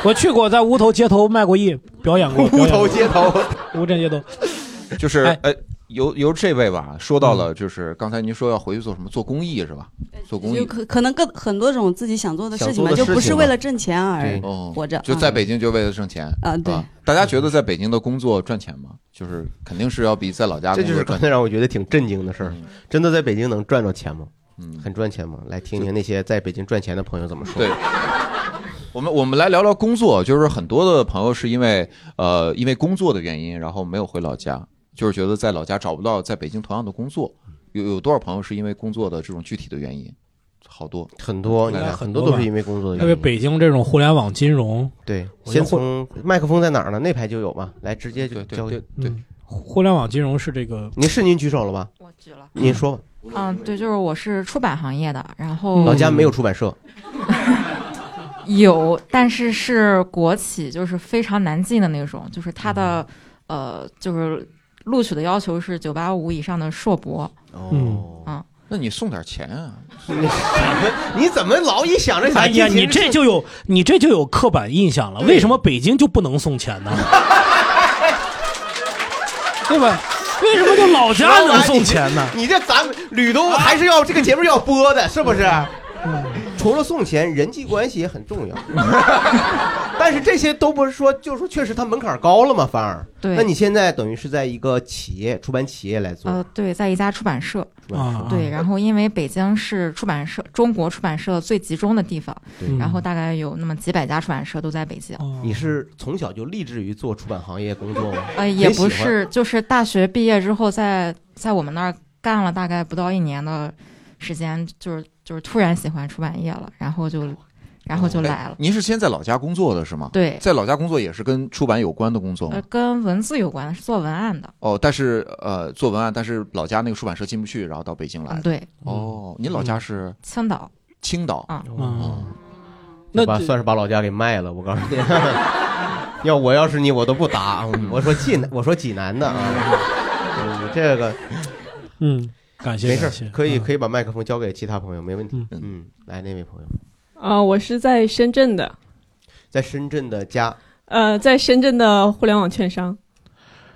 我去过，在乌头街头卖过艺，表演过，乌头街头，过乌镇街头，就是哎呃，由由这位吧说到了，就是刚才您说要回去做什么，做公益是吧？做公益就可可能各很多种自己想做的事情嘛，想做的就不是为了挣钱而哦，活着。就在啊北京就为了挣钱啊对大家觉得在北京的工作赚钱吗？就是肯定是要比在老家这就是刚工作赚才让我觉得挺震惊的事儿。真的在北京能赚着钱吗？嗯，很赚钱吗？来听听那些在北京赚钱的朋友怎么说。对，我们我们来聊聊工作，就是很多的朋友是因为呃因为工作的原因，然后没有回老家，就是觉得在老家找不到在北京同样的工作。有有多少朋友是因为工作的这种具体的原因？好多很多，你看很多都是因为工作的原因因。北京这种互联网金融，对，先从麦克风在哪儿呢？那排就有嘛，来直接就交给。对，互联网金融是这个，您是您举手了吗？我举了。您说吧。嗯，对，就是我是出版行业的，然后老家没有出版社，有，但是是国企，就是非常难进的那种，就是它的、嗯呃，就是录取的要求是九八五以上的硕博。哦，嗯，那你送点钱啊？你怎么老一想着哎呀，你这就有你这就有刻板印象了。为什么北京就不能送钱呢？对吧？为什么就老家能送钱呢？你这咱们吕东还是要这个节目要播的，是不是？除了送钱，人际关系也很重要。但是这些都不是说，就是说确实它门槛高了嘛，反而。对那你现在等于是在一个企业出版企业来做。呃，对，在一家出版社。出版社对，然后因为北京是出版社中国出版社最集中的地方，对然后大概有那么几百家出版社都在北京。你是从小就立志于做出版行业工作吗？呃，也不是，就是大学毕业之后在，在我们那儿干了大概不到一年的时间，就是就是突然喜欢出版业了，然后就，然后就来了。哎您是先在老家工作的是吗？对在老家工作也是跟出版有关的工作吗呃？，跟文字有关的，是做文案的。哦，但是呃，做文案，但是老家那个出版社进不去，然后到北京来对。哦，您老家是青岛。青岛。啊。哦，那把算是把老家给卖了。我告诉你，要我要是你，我都不打。我说济南，我说济南的啊。嗯这个，嗯，感谢没事，可以可以把麦克风交给其他朋友，没问题。嗯，来那位朋友，啊、我是在深圳的，在深圳的家，呃，在深圳的互联网券商。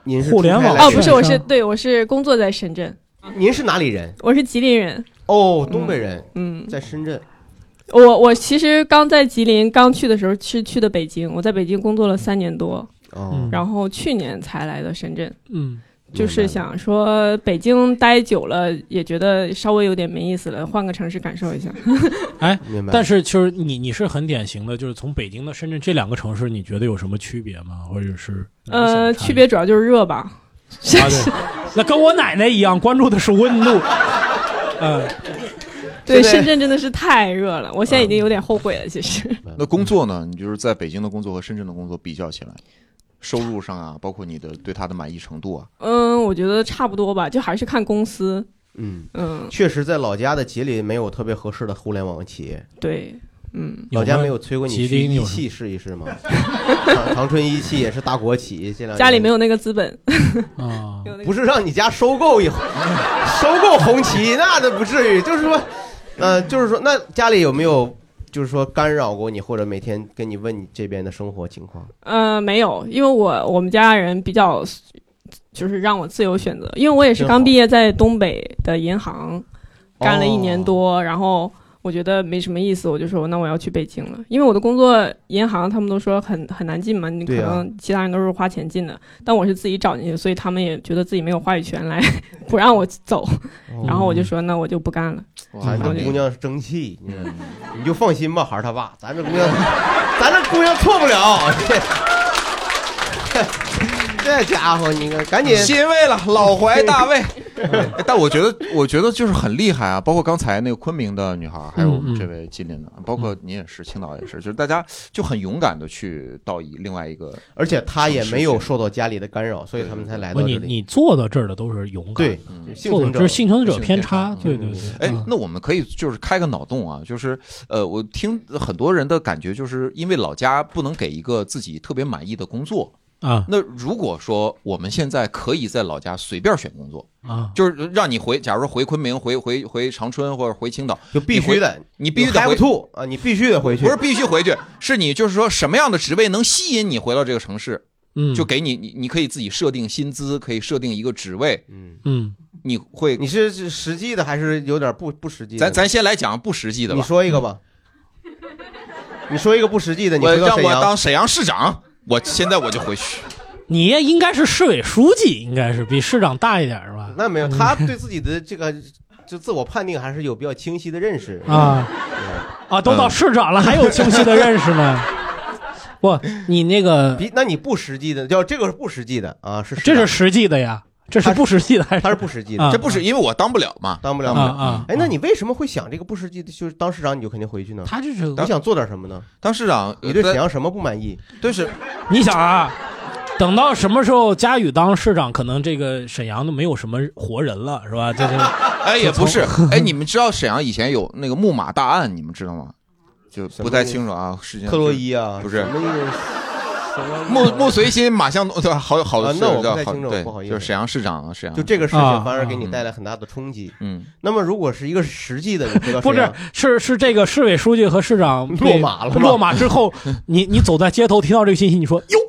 您是互联网哦，不是，我是对，我是工作在深圳。您是哪里人？我是吉林人。哦，东北人。嗯，在深圳。我我其实刚在吉林刚去的时候是去的北京，我在北京工作了三年多，哦然后去年才来的深圳。嗯，就是想说北京待久了也觉得稍微有点没意思了，换个城市感受一下。哎明，白但是就是你你是很典型的，就是从北京到深圳这两个城市，你觉得有什么区别吗？或者是呃，区别主要就是热吧。啊，对，那跟我奶奶一样，关注的是温度。嗯，对，深圳真的是太热了，我现在已经有点后悔了。其实，那工作呢？你就是在北京的工作和深圳的工作比较起来，收入上啊，包括你的对他的满意程度啊，嗯，我觉得差不多吧，就还是看公司。嗯嗯，确实在老家的吉林没有特别合适的互联网企业。对，嗯，老家没有催过你去一汽试一试吗？长 长春一汽也是大国企，这两年家里没有那个资本。啊，不是让你家收购一 收购红旗，那都不至于。就是说，呃，就是说，那家里有没有就是说干扰过你，或者每天跟你问你这边的生活情况？呃，没有，因为我我们家人比较，就是让我自由选择。因为我也是刚毕业，在东北的银行干了一年哦多，然后我觉得没什么意思，我就说那我要去北京了。因为我的工作银行他们都说很很难进嘛，你可能其他人都是花钱进的，但我是自己找进去，所以他们也觉得自己没有话语权来 不让我走，然后我就说那我就不干了。咱这姑娘争气，你你就放心吧，孩儿他爸，咱这姑娘，咱这姑娘错不了。这这家伙，你看赶紧欣慰了，老怀大慰。哎但我觉得，我觉得就是很厉害啊！包括刚才那个昆明的女孩，还有这位吉林的，包括你也是，青岛也是，就是大家就很勇敢的去到一另外一个，而且他也没有受到家里的干扰，所以他们才来到这里。你你坐到这儿的都是勇敢对的，幸存者幸存者偏偏差，对对对。哎嗯，那我们可以就是开个脑洞啊，就是呃，我听很多人的感觉，就是因为老家不能给一个自己特别满意的工作啊。那如果说我们现在可以在老家随便选工作啊，就是让你回，假如说回昆明、回回回长春或者回青岛，就必须的你你必须得回 to 啊，你必须得回去。不是必须回去，是你就是说什么样的职位能吸引你回到这个城市，嗯，就给你你你可以自己设定薪资，可以设定一个职位，嗯。嗯，你会你是是实际的还是有点不不实际的？咱咱先来讲不实际的吧。你说一个吧，你说一个不实际的，你我让我回到沈阳。当沈阳市长，我现在我就回去。你也应该是市委书记，应该是比市长大一点是吧？那没有，他对自己的这个就自我判定还是有比较清晰的认识啊啊，都到市长了，还有清晰的认识呢。不，你那个，比那你不实际的，叫这个是不实际的啊，是这是实际的呀，这是不实际的还是？他是不实际的，啊这不是因为我当不了嘛，当不了嘛啊哎，那你为什么会想这个不实际的？就是当市长你就肯定回去呢？他就是你想做点什么呢？当市长，你对沈阳什么不满意？对是，你想啊，等到什么时候佳宇当市长，可能这个沈阳都没有什么活人了，是吧？这这，哎，也不是，哎，你们知道沈阳以前有那个木马大案，你们知道吗？就不太清楚啊，时间特洛伊啊，不是什么意思木木随心马向东，对吧？好好啊那我不太清楚，不好意思。就是沈阳市长啊，沈阳。就这个事情啊反而给你带来很大的冲击。嗯，那么如果是一个实际的，你回到不是，是是这个市委书记和市长 落马了吗？落马之后，你你走在街头听到这个信息，你说 哟，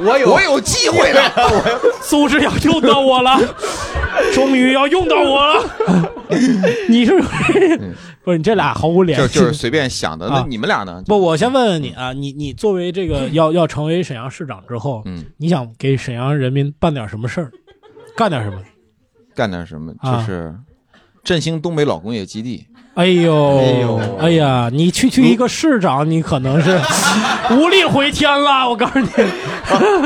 我有我有机会了，组织要用到我了，终于要用到我了。你是不是你这俩毫无联系？就就是随便想的。那啊你们俩呢？不，我先问问你啊，你你作为这个 要要成为沈阳市长之后，嗯，你想给沈阳人民办点什么事儿，干点什么？干点什么？啊就是振兴东北老工业基地。哎呦，哎呦哎呀，你区区一个市长，你可能是 无力回天了。我告诉你，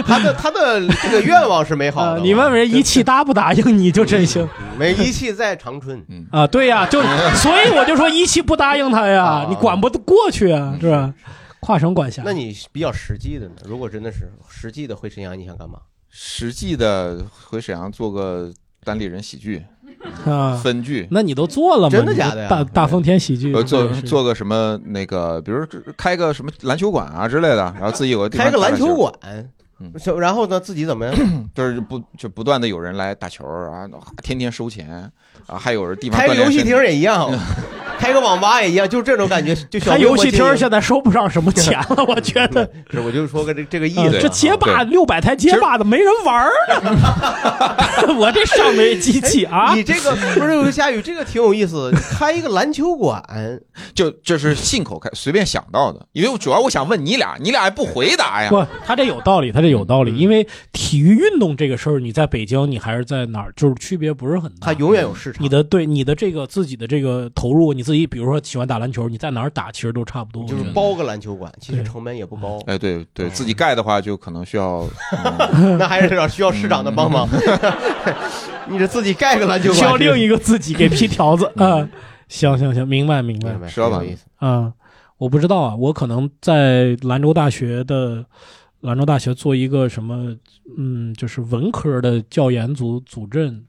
他的他的这个愿望是美好的，啊你问问人一汽答不答应，你就真行没一汽在长春，啊！对呀，就 所以我就说一汽不答应他呀啊，你管不过去啊，是吧？跨省管辖。那你比较实际的呢？如果真的是实际的回沈阳，你想干嘛？实际的回沈阳做个单立人喜剧 啊，分剧，那你都做了吗？真的假的呀？大大风天喜剧呃，做做个什么那个，比如开个什么篮球馆啊之类的，然后自己有个地方 开个篮球。馆，嗯。然后呢自己怎么？样？就是不就不断的有人来打球啊，天天收钱啊，还有人地方开个游戏厅也一样，开个网吧也一样，就这种感觉。就小开规模经营游戏厅现在收不上什么钱了，我觉得。是我就说个这这个意思。啊这街霸六百台街霸的没人玩儿啊！我这上没机器啊！你这个不是夏雨，这个挺有意思。开一个篮球馆，就这是信口开随便想到的，因为主要我想问你俩，你俩也不回答呀？不，他这有道理，他这有道理，因为体育运动这个事儿，你在北京，你还是在哪儿，就是区别不是很大。他永远有市场。你的对你的这个自己的这个投入，你自己比如说喜欢打篮球，你在哪儿打其实都差不多。就是包个篮球馆，其实成本也不高。哎，对对，自己盖的话就可能需要，那还是要需要市长的帮忙。你这自己盖个篮球馆，需要另一个自己给批条子啊。行行行，明白明白。明白石老板意思啊，我不知道啊，我可能在兰州大学的兰州大学做一个什么，嗯，就是文科的教研组组阵，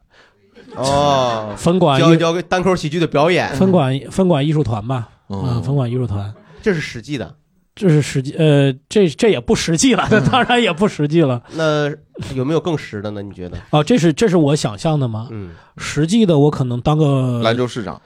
哦，分管艺教一教单口喜剧的表演，分管分管艺术团吧，哦嗯，分管艺术团，这是实际的。这是实际，呃，这这也不实际了，当然也不实际了。那有没有更实的呢？你觉得？哦，这是这是我想象的吗？嗯，实际的我可能当个兰州市长。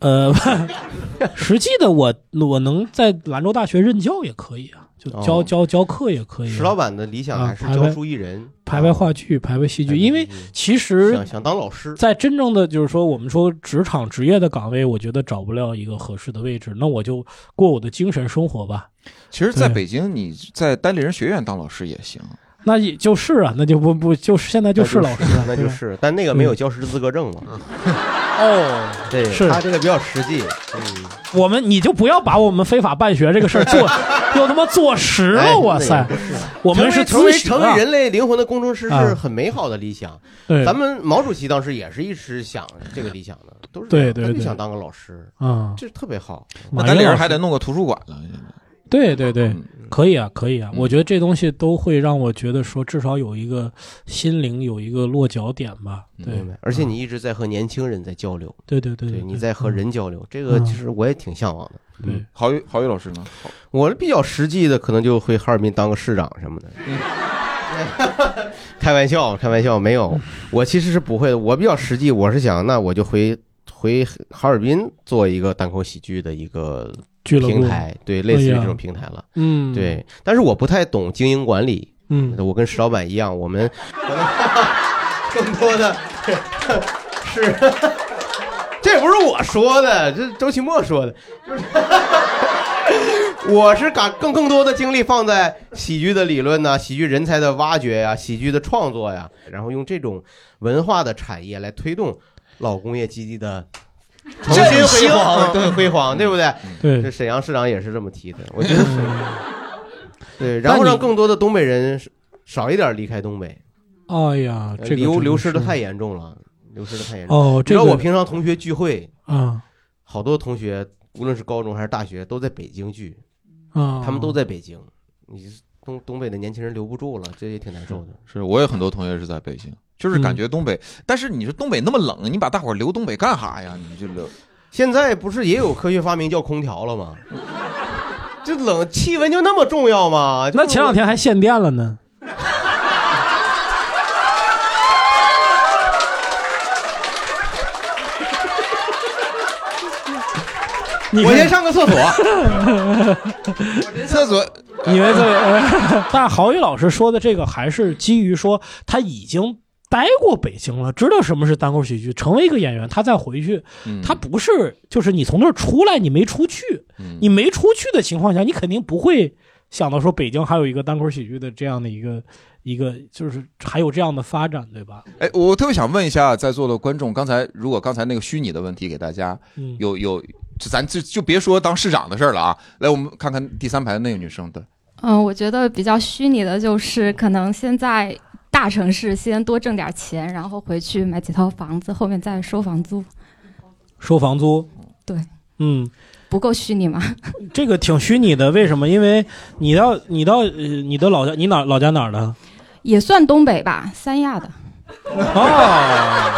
呃，实际的我我能在兰州大学任教也可以啊，就教、哦教教课也可以啊。石老板的理想还是教书育人，排排话剧、排排戏剧，因为其实想想当老师，在真正的就是说，我们说职场职业的岗位，我觉得找不了一个合适的位置，那我就过我的精神生活吧。其实，在北京，你在单立人学院当老师也行。那也就是啊，那就不不就是现在就是老师了，那就是，但那个没有教师资格证嘛。哦，对，是他这个比较实际。嗯，我们你就不要把我们非法办学这个事儿做，又他妈做实哎了，哇塞！我们是成为成为人类灵魂的工程师啊是很美好的理想。对咱们毛主席当时也是一直想这个理想的，都是对对对他就想当个老师啊这特别好。那单立人还得弄个图书馆了。对对对，嗯可以啊，可以啊。我觉得这东西都会让我觉得说，至少有一个心灵有一个落脚点吧。对而且你一直在和年轻人在交流，对对对对，你在和人交流，这个其实我也挺向往的。对嗯，郝宇郝宇老师呢？我比较实际的，可能就回哈尔滨当个市长什么的。开玩笑，开玩笑，没有，我其实是不会的。我比较实际，我是想，那我就回回哈尔滨做一个单口喜剧的一个平台，对，类似于这种平台了。嗯，对，但是我不太懂经营管理。嗯，我跟石老板一样，我们可 能更多的 是，这也不是我说的，这是周奇墨说的，就是我是把更更多的精力放在喜剧的理论呐、喜剧人才的挖掘呀、喜剧的创作呀，然后用这种文化的产业来推动老工业基地的重新辉煌，对辉煌，对不对？对这沈阳市长也是这么提的，我觉得是。对，然后让更多的东北人少一点离开东北。哎呀，这个流失的太严重了，流失的太严重。哦这个你知道我平常同学聚会啊，好多同学无论是高中还是大学都在北京聚，啊他们都在北京，你东东北的年轻人留不住了，这也挺难受的。是我有很多同学是在北京，就是感觉东北，但是你说东北那么冷，你把大伙儿留东北干啥呀？你就留。现在不是也有科学发明叫空调了吗？这冷气温就那么重要吗？那前两天还限电了呢。我先上个厕所。厕所，以为这个，但郝宇老师说的这个还是基于说他已经待过北京了，知道什么是单口喜剧，成为一个演员，他再回去，嗯他不是就是你从那儿出来，你没出去，你没出去的情况下，你肯定不会想到说北京还有一个单口喜剧的这样的一个一个，就是还有这样的发展，对吧？哎，我特别想问一下在座的观众，刚才如果刚才那个虚拟的问题给大家嗯有有，就咱就就别说当市长的事儿了啊，来，我们看看第三排的那个女生对，嗯，我觉得比较虚拟的就是，可能现在大城市先多挣点钱，然后回去买几套房子，后面再收房租。收房租，对，嗯，不够虚拟吗？这个挺虚拟的，为什么？因为你到你到呃你的老家，你哪老家哪儿的？也算东北吧，三亚的。哦，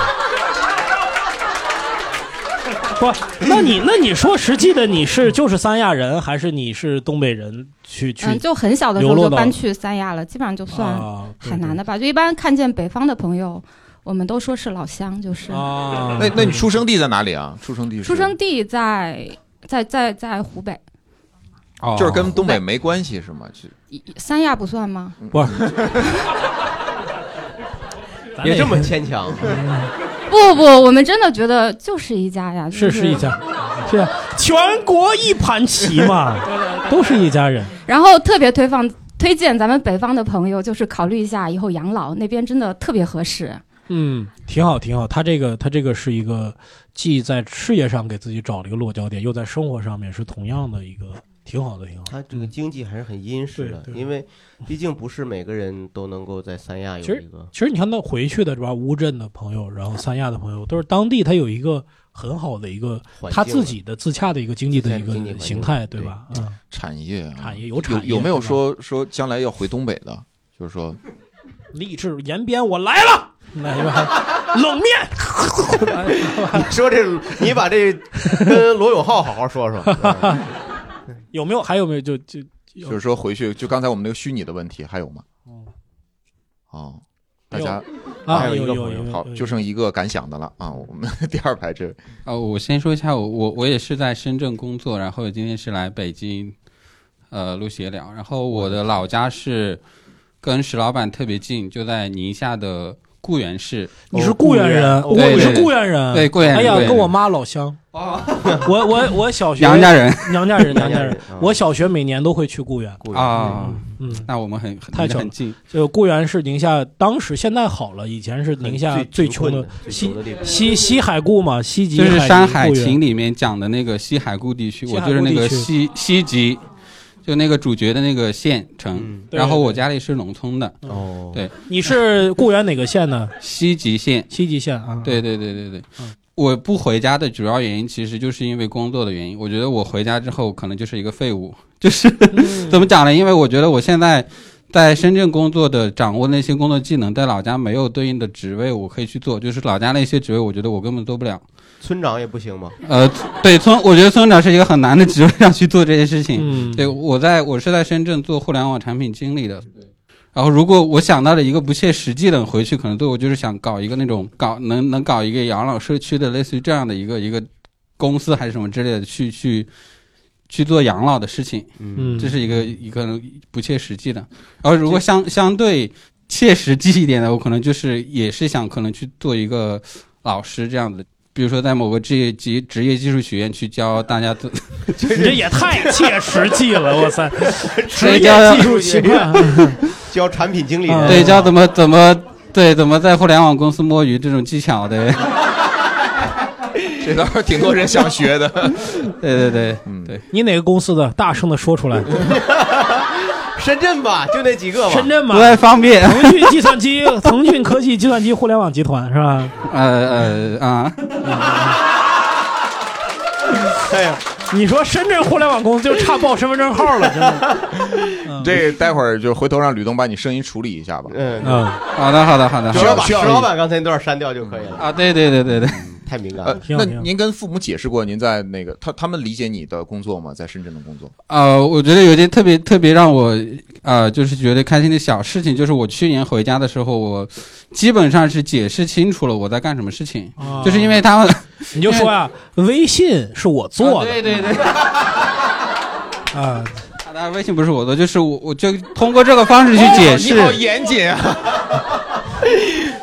不，那你那你说实际的你是就是三亚人，还是你是东北人去去？嗯，就很小的时候就搬去三亚了，基本上就算海南的吧。就一般看见北方的朋友，我们都说是老乡，就是。啊那那你出生地在哪里啊？出生地是出生地在在在在湖北，哦就是跟东北没关系是吗？就三亚不算吗？不是，别这么牵强。不不，我们真的觉得就是一家呀，就是是一家，是啊全国一盘棋嘛，都是一家人。然后特别推放推荐咱们北方的朋友，就是考虑一下以后养老那边真的特别合适。嗯，挺好，挺好。他这个，他这个是一个既在事业上给自己找了一个落脚点，又在生活上面是同样的一个，挺好的，挺好。他这个经济还是很殷实的，因为毕竟不是每个人都能够在三亚有一个。其实你看那回去的是吧？乌镇的朋友，然后三亚的朋友，都是当地他有一个很好的一个环境他自己的自洽的一个经济的一个形态，对吧？嗯，产业啊，产业有产业有没有说说将来要回东北的？就是说，励志延边，我来了，来吧，冷面。你说这，你把这跟罗永浩好好说说。有没有？还有没有？就就就是说回去，就刚才我们那个虚拟的问题还有吗？哦，哦大家啊还有一有有有个朋友，好，就剩一个敢想的了啊！我们 第二排这位哦，我先说一下，我我我也是在深圳工作，然后今天是来北京，呃，录闲聊。然后我的老家是跟石老板特别近，就在宁夏的固原市。你是固原人，我你是固原人，对固原人。哎呀，跟我妈老乡 啊。我我我小学 娘家人娘家人，娘家人。我小学每年都会去固原。啊，嗯，那我们很很很近。就固原是宁夏，当时现在好了，以前是宁夏最最穷的西西西海固嘛，西极就是《山海情》里面讲的那个西海固地区，我就是那个西西极，就那个主角的那个县城。对然后我家里是农村的。哦，对，你是固原哪个县呢？西吉县。西吉县啊。对对对对对。我不回家的主要原因，其实就是因为工作的原因。我觉得我回家之后，可能就是一个废物。就是、嗯怎么讲呢？因为我觉得我现在在深圳工作的，掌握那些工作技能，在老家没有对应的职位，我可以去做。就是老家那些职位，我觉得我根本做不了。村长也不行吗？呃，对村，我觉得村长是一个很难的职位，上去做这些事情。嗯对，我在我是在深圳做互联网产品经理的。然后，如果我想到了一个不切实际的，回去可能对我就是想搞一个那种搞能能搞一个养老社区的，类似于这样的一个一个公司还是什么之类的，去去去做养老的事情，嗯这是一个一个不切实际的。然后如果相相对切实际一点的，我可能就是也是想可能去做一个老师这样子。比如说，在某个职业技职业技术学院去教大家做，这也太切实际了，我操！职业技术学院，教产品经理 对教怎么怎么对怎么在互联网公司摸鱼这种技巧的。这倒是挺多人想学的。对对对，嗯，对。你哪个公司的？大声的说出来。深圳吧，就那几个吧。深圳吧，不太方便。腾讯计算机、腾讯科技计算机互联网集团是吧？呃呃啊，哎呀，你说深圳互联网公司就差报身份证号了，真的。这待会儿就回头让吕东把你声音处理一下吧。嗯。嗯，好的好的好的，石老板，石需要老板刚才那段删掉就可以了。啊，对对对对对，呃太敏感了。，那您跟父母解释过，您在那个他他们理解你的工作吗？在深圳的工作？呃，我觉得有件特别特别让我呃，就是觉得开心的小事情，就是我去年回家的时候，我基本上是解释清楚了我在干什么事情，啊就是因为他们，你就说呀，微信是我做的，对对对，啊，当然微信不是我做，就是我我就通过这个方式去解释。哦你好严谨啊！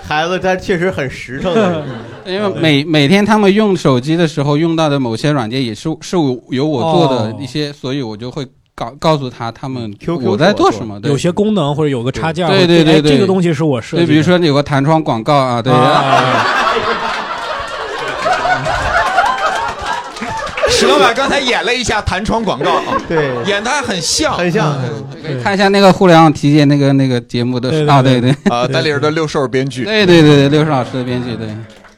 孩子他确实很实诚的，因为每每天他们用手机的时候用到的某些软件也是是由我做的一些，所以我就会告告诉他他们 QQ 我在做什么。对有些功能或者有个插件，对对对对，哎这个东西是我设计对，的。比如说有个弹窗广告啊，对。石老板刚才演了一下弹窗广告，对，演的还很像，很像。看一下那个互联网体检那个那个节目的啊，对对对，啊，代理人的六兽编剧，对对对对，六兽老师的编剧，对。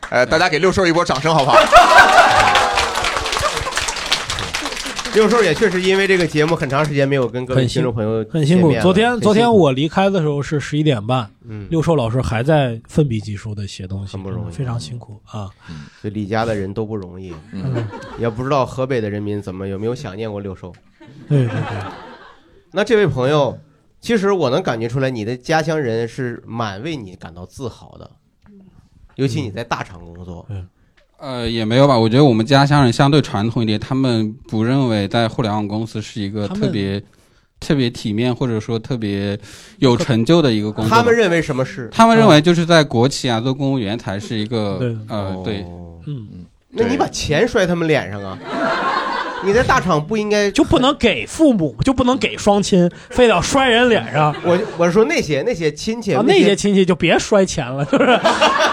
呃，大家给六兽一波掌声好不好？六兽也确实因为这个节目很长时间没有跟各位很听众朋友很辛苦昨天昨天我离开的时候是十一点半，嗯六兽老师还在奋笔疾书的写东西，很不容易非常辛苦啊。所以李家的人都不容易，嗯，也不知道河北的人民怎么有没有想念过六兽。对对对，那这位朋友，其实我能感觉出来，你的家乡人是蛮为你感到自豪的，尤其你在大厂工作。呃，也没有吧。我觉得我们家乡人相对传统一点，他们不认为在互联网公司是一个特别特别体面或者说特别有成就的一个工作。他们认为什么是？他们认为就是在国企啊做公务员才是一个对呃对，嗯，那你把钱摔他们脸上啊？你在大厂不应该就不能给父母，就不能给双亲，非得要摔人脸上。我我是说那些那些亲戚啊，那些亲戚就别摔钱了，就是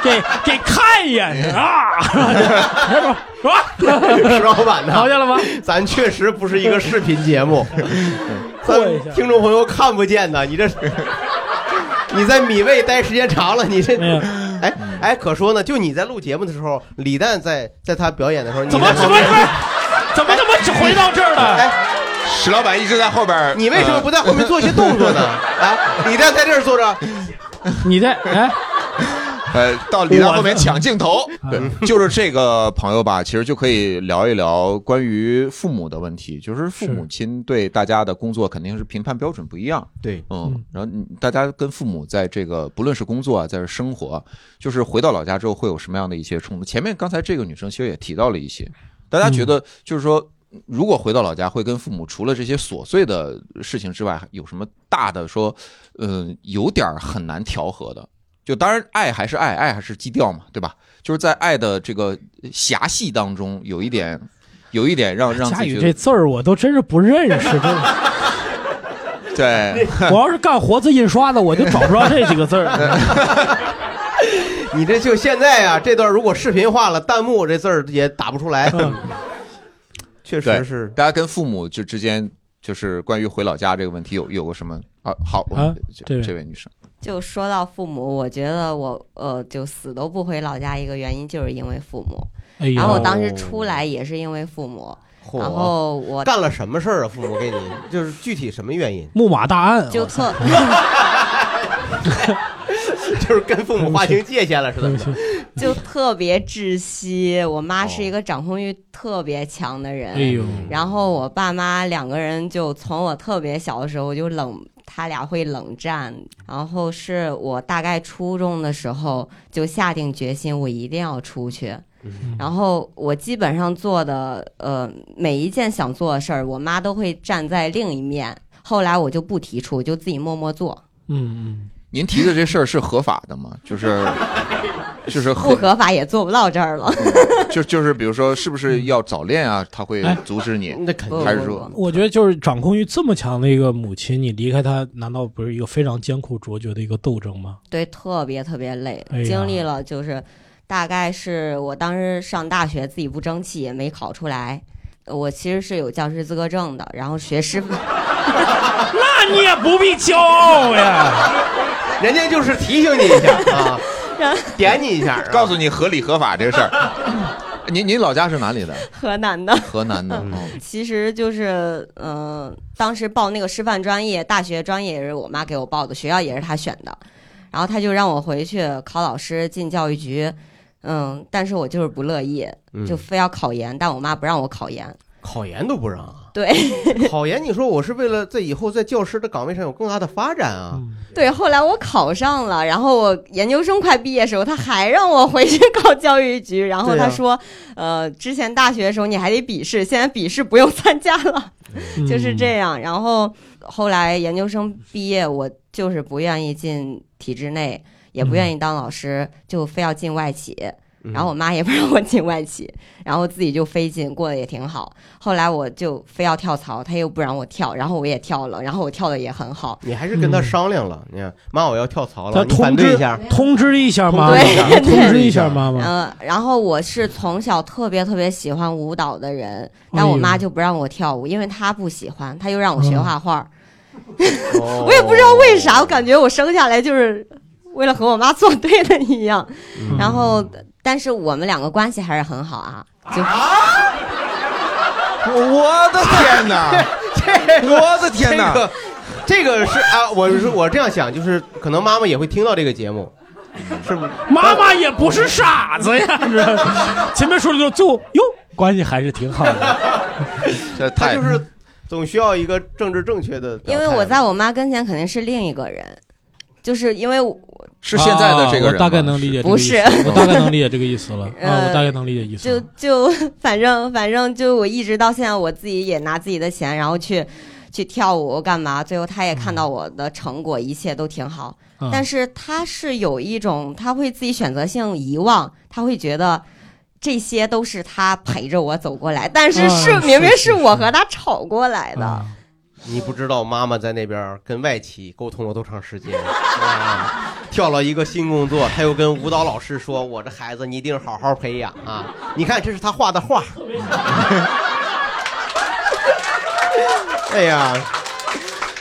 给给看一眼是啊，是吧？石老板呢？瞧见了吗？咱确实不是一个视频节目，咱听众朋友看不见的。你这是你在米味待时间长了，你这哎哎，可说呢，就你在录节目的时候，李诞在在他表演的时候，你怎么怎么怎么他妈只回到这儿了？哎，石老板一直在后边，你为什么不在后面做一些动作呢？啊，李诞在这儿坐着，你在哎。呃，到李诞后面抢镜头，嗯对，就是这个朋友吧，其实就可以聊一聊关于父母的问题，就是父母亲对大家的工作肯定是评判标准不一样，对，嗯，然后大家跟父母在这个不论是工作啊，在这生活，就是回到老家之后会有什么样的一些冲突？前面刚才这个女生其实也提到了一些，大家觉得就是说。如果回到老家，会跟父母除了这些琐碎的事情之外，有什么大的说，呃，有点很难调和的？就当然爱还是爱，爱还是基调嘛，对吧？就是在爱的这个狭隙当中，有一点，有一点让让自佳宇己这字儿我都真是不认识，这对，我要是干活字印刷的，我就找不着这几个字儿。你这就现在啊、这段如果视频化了，弹幕这字儿也打不出来，确实是。大家跟父母就之间，就是关于回老家这个问题有有个什么啊？好，啊这这位女生，就说到父母，我觉得我呃就死都不回老家，一个原因就是因为父母。哎然后我当时出来也是因为父母，嚯然后我干了什么事儿啊？父母给你就是具体什么原因？木马大案，就特 就是跟父母划清界限了，是怎么的？就特别窒息。我妈是一个掌控欲特别强的人，哎呦然后我爸妈两个人就从我特别小的时候就冷，他俩会冷战。然后是我大概初中的时候就下定决心，我一定要出去。然后我基本上做的呃每一件想做的事儿，我妈都会站在另一面。后来我就不提出，就自己默默做。嗯嗯您提的这事儿是合法的吗？就是就是不合法也做不到这儿了。就就是比如说，是不是要早恋啊？他会哎阻止你？那肯定还是说我觉得就是掌控欲这么强的一个母亲，你离开她，难道不是一个非常艰苦卓绝的一个斗争吗？对，特别特别累，哎经历了就是，大概是我当时上大学自己不争气，也没考出来。我其实是有教师资格证的，然后学师范。那你也不必骄傲呀，人家就是提醒你一下 啊，点你一下，告诉你合理合法这个事儿。您您老家是哪里的？河南的，河南的。哦其实就是，嗯、当时报那个师范专业，大学专业也是我妈给我报的，学校也是她选的，然后她就让我回去考老师进教育局，嗯，但是我就是不乐意，嗯就非要考研，但我妈不让我考研，考研都不让啊。对，考研，你说我是为了在以后在教师的岗位上有更大的发展啊。对，后来我考上了，然后我研究生快毕业的时候，他还让我回去考教育局，然后他说，呃，之前大学的时候你还得笔试，现在笔试不用参加了，就是嗯这样。然后后来研究生毕业，我就是不愿意进体制内，也不愿意当老师，就非要进外企。然后我妈也不让我进外企，然后自己就飞进，过得也挺好。后来我就非要跳槽，她又不让我跳，然后我也跳了，然后我跳的也很好。你还是跟她商量了，你看妈，我要跳槽了，你反通知对一下，通知一下妈妈，对通知一下妈妈。嗯、然后我是从小特别特别喜欢舞蹈的人，但我妈就不让我跳舞，因为她不喜欢，她又让我学画画。哦 我也不知道为啥，我感觉我生下来就是为了和我妈作对的一样。嗯然后，但是我们两个关系还是很好啊。就我的天哪！我的天哪！这个是啊，我是我这样想，就是可能妈妈也会听到这个节目，是不是？妈妈也不是傻子呀，这 前面说的就就哟，关系还是挺好的。这他就是总需要一个政治正确的，因为我在我妈跟前肯定是另一个人，就是因为我是现在的这个人啊我大概能理解这个不意思是 我大概能理解这个意思了。我大概能理解意思了。就就反正反正就我一直到现在，我自己也拿自己的钱，然后去去跳舞干嘛，最后他也看到我的成果，一切都挺好。嗯但是他是有一种，他会自己选择性遗忘，他会觉得。这些都是他陪着我走过来，但是是、啊明明是是我和他吵过来的。你不知道妈妈在那边跟外企沟通了多长时间啊！跳了一个新工作，他又跟舞蹈老师说：“我这孩子你一定好好培养啊！”你看，这是他画的画。哎呀，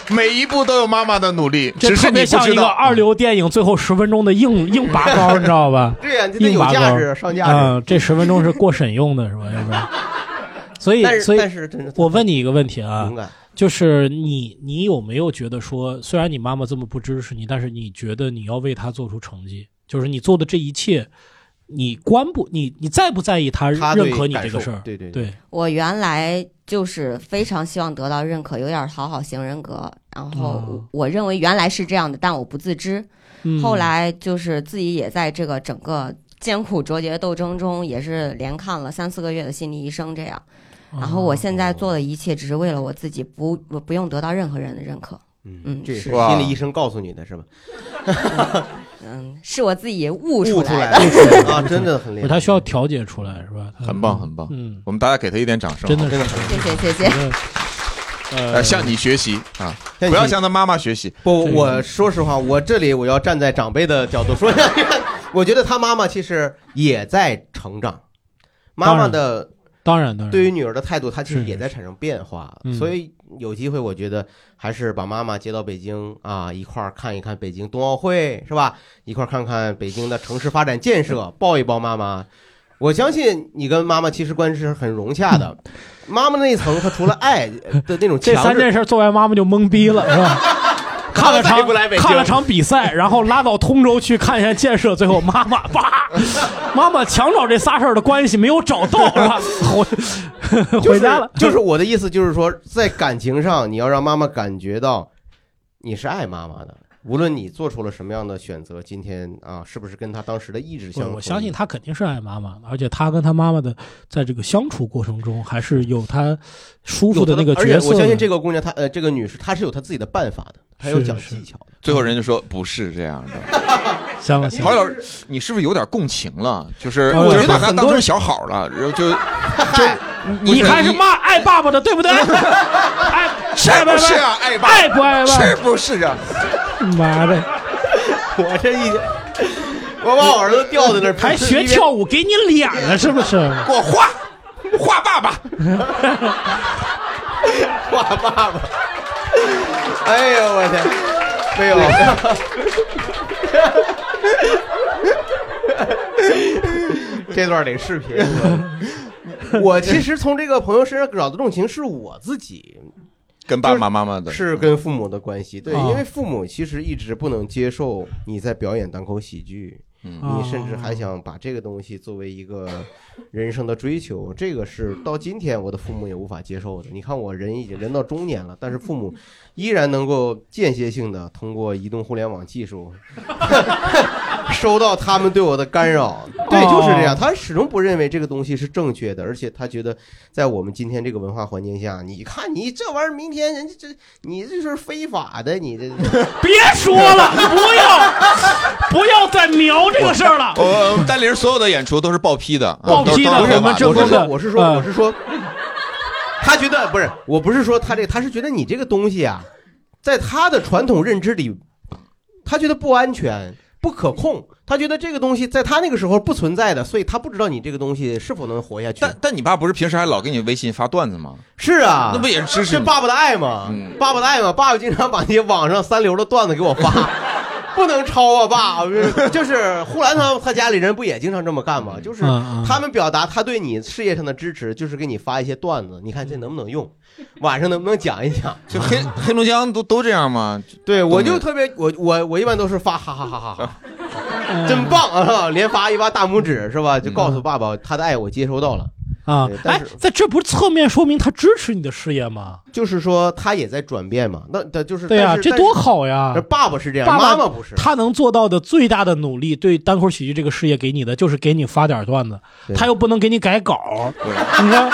每一步都有妈妈的努力，这只是特别像。一个二流电影最后十分钟的硬 硬拔高，你知道吧？对呀这得有拔高价值上价值嗯，这十分钟是过审用的，是吧？要不然，所以但是所以但是真的我问你一个问题啊勇敢，就是你你有没有觉得说，虽然你妈妈这么不支持你，但是你觉得你要为她做出成绩，就是你做的这一切，你关不你你在不在意她认可你这个事儿？对对对，我原来就是非常希望得到认可，有点讨好型人格。然后哦我认为原来是这样的，但我不自知。嗯后来就是自己也在这个整个艰苦卓绝斗争中，也是连看了三四个月的心理医生这样。然后我现在做的一切只是为了我自己，不我不用得到任何人的认可。嗯，这是心理医生告诉你的是吧？嗯，是我自己悟出来 来的。啊，真的很厉害。他需要调节出来，是吧？很棒，很棒。嗯，我们大家给他一点掌声，真的真的很谢谢谢谢。呃，向你学习啊，不要向他妈妈学习。不，我说实话，我这里我要站在长辈的角度说一下，我觉得他妈妈其实也在成长，妈妈的当然当然对于女儿的态度，她其实也在产生变化。嗯所以有机会，我觉得还是把妈妈接到北京啊，一块儿看一看北京冬奥会，是吧？一块儿看看北京的城市发展建设，抱一抱妈妈。我相信你跟妈妈其实关系是很融洽的。妈妈那一层，她除了爱的那种这三件事做完，妈妈就懵逼了，是吧？看了场看了场比赛，然后拉到通州去看一下建设，最后妈妈 爸，妈妈强找这仨事儿的关系没有找到，回家了，就是我的意思，就是说，在感情上，你要让妈妈感觉到你是爱妈妈的，无论你做出了什么样的选择，今天啊，是不是跟他当时的意志相？我我相信他肯定是爱妈妈的，而且他跟他妈妈的在这个相处过程中，还是有他舒服的那个角色的。我相信这个姑娘，她呃，这个女士，她是有她自己的办法的，她有讲技巧的。最后人家说不是这样的。行行郝老师，你是不是有点共情了？就是我觉得很多当成小好了，然后就就你还是骂爱爸爸的，对不对？爱是不是啊？爱爸爱不爱爸？是不是啊？妈的！我这一，我把我儿子吊在那儿，还学跳舞，给你脸了是不是？给我画画爸爸，画爸爸。哎呦我天，没有。这段得视频。我其实从这个朋友身上找的动情是我自己，跟爸爸妈妈的是跟父母的关系。对，哦因为父母其实一直不能接受你在表演单口喜剧，嗯你甚至还想把这个东西作为一个人生的追求，这个是到今天我的父母也无法接受的。你看我人已经人到中年了，但是父母依然能够间歇性的通过移动互联网技术 收到他们对我的干扰。对，就是这样，他始终不认为这个东西是正确的，而且他觉得在我们今天这个文化环境下，你看你这玩意儿，明天人家这你这是非法的，你这 别说了，不要不要再瞄这个事儿了。我丹林所有的演出都是报批的，报批的都都是我们合法这个我是说，嗯我是说，他觉得不是，我不是说他这个，他是觉得你这个东西啊，在他的传统认知里，他觉得不安全、不可控，他觉得这个东西在他那个时候不存在的，所以他不知道你这个东西是否能活下去。但但你爸不是平时还老给你微信发段子吗？是啊，那不也是支持是爸爸的爱吗？爸爸的爱吗？爸爸经常把那些网上三流的段子给我发。不能抄啊，爸！就是呼兰他他家里人不也经常这么干吗？就是他们表达他对你事业上的支持，就是给你发一些段子，你看这能不能用？晚上能不能讲一讲？就黑黑龙江都都这样吗？对，我就特别我我我一般都是发哈哈哈哈哈，真棒啊！连发一发大拇指是吧？就告诉爸爸他的爱我接收到了。啊，但哎是，在这不是侧面说明他支持你的事业吗？就是说他也在转变嘛，那他就是对呀、这多好呀！爸爸是这样，爸爸妈妈不是。他能做到的最大的努力，对单口喜剧这个事业给你的，就是给你发点段子，他又不能给你改稿，你看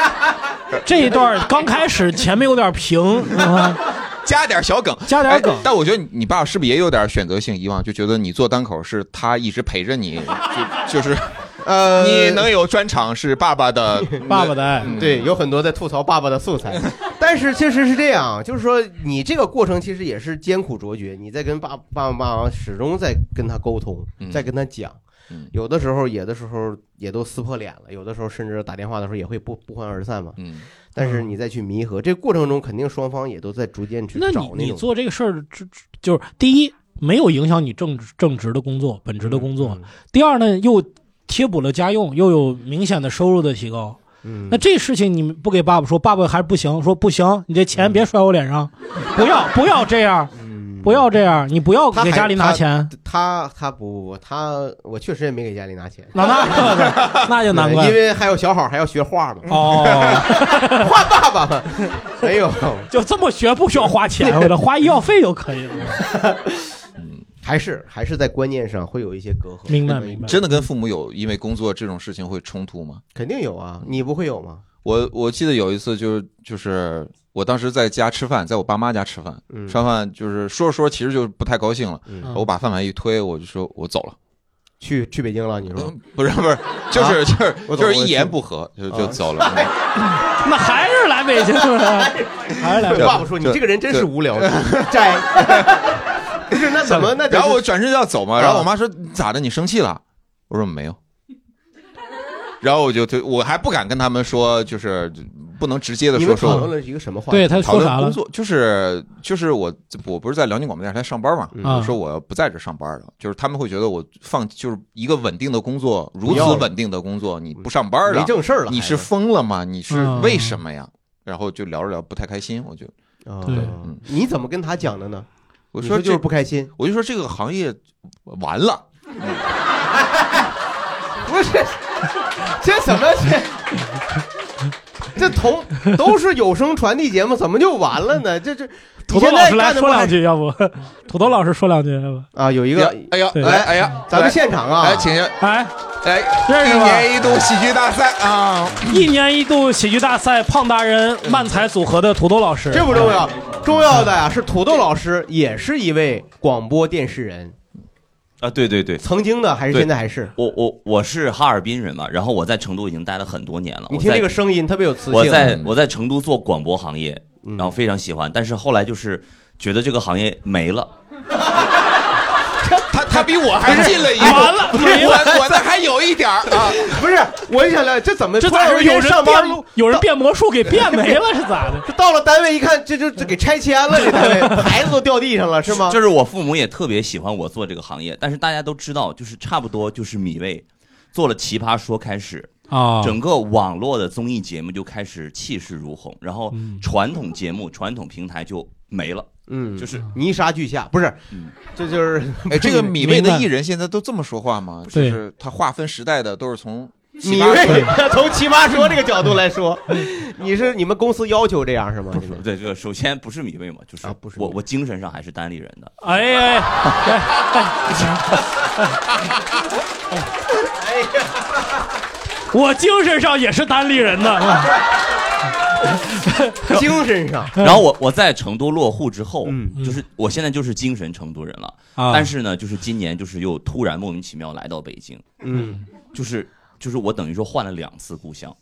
这一段刚开始前面有点平，啊 加点小梗，加点梗哎但我觉得你爸是不是也有点选择性遗忘？就觉得你做单口是他一直陪着你，就就是呃，你能有专场是爸爸的 爸爸的爱，嗯对，有很多在吐槽爸爸的素材，但是确实是这样，就是说你这个过程其实也是艰苦卓绝，你在跟爸爸爸妈妈始终在跟他沟通，在跟他讲，有的时候有的时候也都撕破脸了，有的时候甚至打电话的时候也会不不欢而散嘛，嗯，但是你再去弥合，这个过程中肯定双方也都在逐渐去找那种。你你做这个事儿，就就是第一没有影响你正正职的工作、本职的工作，嗯。第二呢又贴补了家用，又有明显的收入的提高。嗯。那这事情你们不给爸爸说，爸爸还是不行，说不行，你这钱别甩我脸上，不要不要这样，不要这样，你不要给家里拿钱，他他他不他我确实也没给家里拿钱，那那那就难怪。因为还有小好还要学画嘛，哦，画爸爸嘛，没有，就这么学不需要花钱，我的花医药费就可以了。还是还是在观念上会有一些隔阂，明白明白真的跟父母有因为工作这种事情会冲突吗？肯定有啊，你不会有吗？我我记得有一次就是就是我当时在家吃饭，在我爸妈家吃饭，嗯吃完饭就是说着说着其实就不太高兴了，嗯我把饭碗一推，我就说我走了。去去北京了？你说不是不是，就是啊就是我就是一言不合就就啊走了。那还是来北京了，还是来北京。爸爸说你这个人真是无聊，摘。不是那怎么那然后我转身就要走嘛，啊然后我妈说咋的？你生气了？我说没有。然后我就对我还不敢跟他们说，就是不能直接的你说说。们讨论了一个什么话？对他讨说啥了论工作就是就是我我不是在辽宁广播电视台上班嘛，嗯我说我不在这上班了，就是他们会觉得我放就是一个稳定的工作，如此稳定的工作，你不上班了，没正事儿了你是疯了吗？你是嗯为什么呀？然后就聊着聊不太开心，我就哦对你怎么跟他讲的呢？我说你就是不开心，我就说这个行业完了，不是，这怎么这这同都是有声传递节目，怎么就完了呢？这这土豆老师来说两句，要不 土豆老师说两句，要不？啊，有一个，哎呀，对。来，哎呀，咱们现场啊，来，请哎，来，认识一年一度喜剧大赛啊，一年一度喜剧大赛胖达人漫才组合的土豆老师，这不重要，重要的呀是土豆老师也是一位广播电视人，啊，对对对，曾经的还是现在还是？我我我是哈尔滨人嘛，然后我在成都已经待了很多年了。你听这个声音特别有磁性。我在嗯我在成都做广播行业，然后非常喜欢，但是后来就是觉得这个行业没了。他他比我还近了一步，完了我我那还有一点儿啊，不是，我就想了，这怎么这突然有一天咋是有人变上班路有人变魔术给变没了是咋的？这 到了单位一看，这就这给拆迁了，这单位孩子都掉地上了，是吗？就是我父母也特别喜欢我做这个行业，但是大家都知道，就是差不多就是米未做了《奇葩说》开始。啊整个网络的综艺节目就开始气势如虹，然后传统节目、传统平台就没了。嗯，就是泥沙俱下，不是，这就是哎，这个 米未的艺人现在都这么说话吗？就是他划分时代的都是从米葩未 从奇葩说这个角度来说，你是你们公司要求这样是吗？现在对，这个首先不是米未嘛，就是我我精神上还是单立人的。哎呀，我精神上也是单立人呢，精神上。然后我我在成都落户之后，就是我现在就是精神成都人了。啊。但是呢，就是今年就是又突然莫名其妙来到北京，嗯，就是就是我等于说换了两次故乡。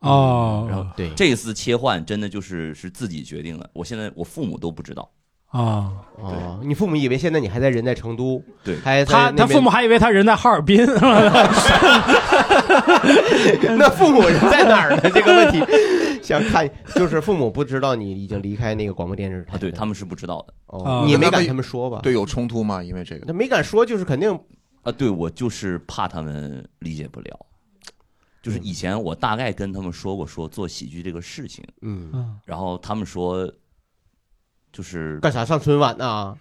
哦。然后对。这次切换真的就是是自己决定的，我现在我父母都不知道。啊。哦，你父母以为现在你还在人在成都，对。他他父母还以为他人在哈尔滨，那父母人在哪儿呢？这个问题 想看，就是父母不知道你已经离开那个广播电视台，啊，对他们是不知道的。哦，你没敢他们说吧？对，有冲突吗？因为这个，那没敢说，就是肯定啊，对我就是怕他们理解不了。就是以前我大概跟他们说过，说做喜剧这个事情，嗯，然后他们说，就是干啥上春晚呢？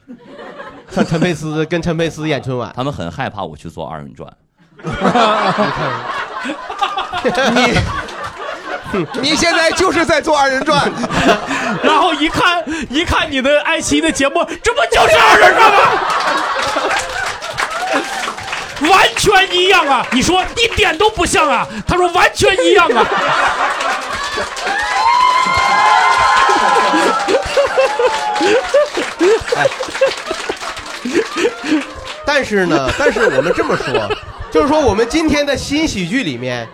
上陈佩斯跟陈佩斯演春晚，他们很害怕我去做二人转。你你现在就是在做二人转，然后一看一看你的爱奇艺的节目，这不就是二人转吗？完全一样啊！你说一点都不像啊？他说完全一样啊。但是呢，但是我们这么说，就是说我们今天的新喜剧里面，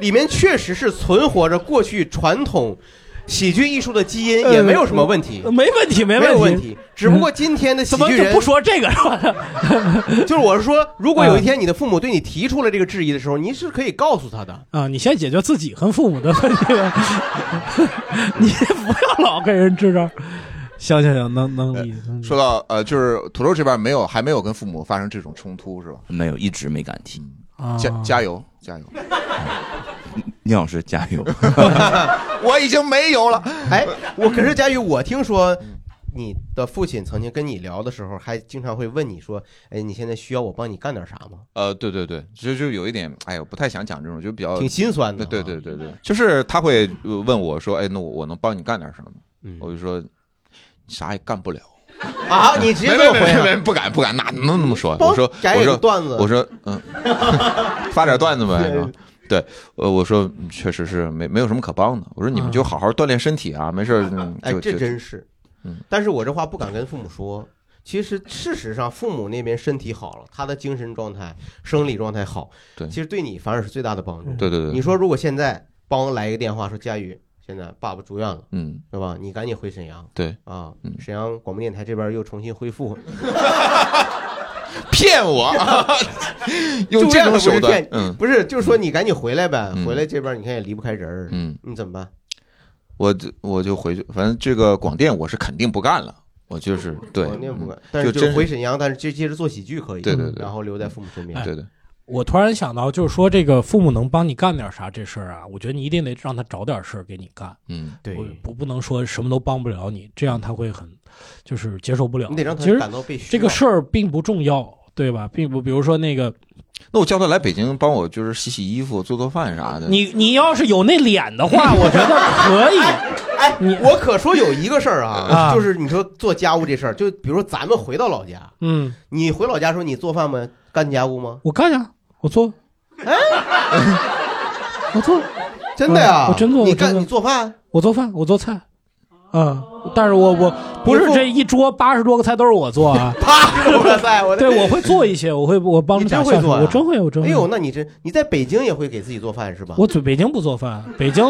里面确实是存活着过去传统喜剧艺术的基因，也没有什么问题，呃没问题，没没有问题。只不过今天的喜 怎么剧人不说这个是吧？就是我是说，如果有一天你的父母对你提出了这个质疑的时候，你是可以告诉他的。啊，你先解决自己和父母的问题，你不要老跟人支招。行行行，能能理解。能说到呃，就是土豆这边没有，还没有跟父母发生这种冲突是吧？没有，一直没敢提。啊加加油加油！聂老师加油！我已经没油了。哎，我可是佳宇，我听说你的父亲曾经跟你聊的时候，还经常会问你说：“哎，你现在需要我帮你干点啥吗呃，对对对，其实就有一点，哎呦，不太想讲这种，就比较挺心酸的对对对对对，就是他会呃问我说：“哎，那我我能帮你干点什么？”嗯我就说啥也干不了。？”啊，你直接没这么回啊？没没没，不敢不敢，哪能那么说？我说我说段子我说嗯，发点段子呗。是吧对，呃，我说嗯确实是没没有什么可帮的。我说你们就好好锻炼身体啊，没事哎，这就就真是。嗯，但是我这话不敢跟父母说。其实事实上，父母那边身体好了，他的精神状态、生理状态好，对其实对你反而是最大的帮助。对对对你说如果现在帮来一个电话说佳宇，现在爸爸住院了，嗯，是吧？你赶紧回沈阳。对。啊，沈阳广播电台这边又重新恢复，骗我，用住这种手院可不是骗，，段嗯，不是，就是说你赶紧回来呗，嗯。回来这边你看也离不开人儿，嗯，你怎么办？我就我就回去，反正这个广电我是肯定不干了，我就是对，广电不干嗯，但是就回沈阳，但是就接着做喜剧可以，对对对然后留在父母身边，对对，我突然想到，就是说这个父母能帮你干点啥这事儿啊，我觉得你一定得让他找点事儿给你干。嗯，对不不不能说什么都帮不了你，这样他会很就是接受不了。你得让他感到被需要这个事儿并不重要，对吧？并不，比如说那个，那我叫他来北京帮我就是洗洗衣服、做做饭啥的。你你要是有那脸的话，我觉得可以。哎，你我可说有一个事儿啊，啊就是你说做家务这事儿，就比如说咱们回到老家，嗯，你回老家时候你做饭吗？干家务吗？我干呀，我做，哎，我做，真的呀？嗯我真做，你干你做饭？我做饭，我做菜，啊，但是我我不是这一桌八十多个菜都是我做啊，八十多个菜，我的对我会做一些，我会我帮你着打做呀？我真会，我真会。哎呦，那你这你在北京也会给自己做饭是吧？我在北京不做饭，北京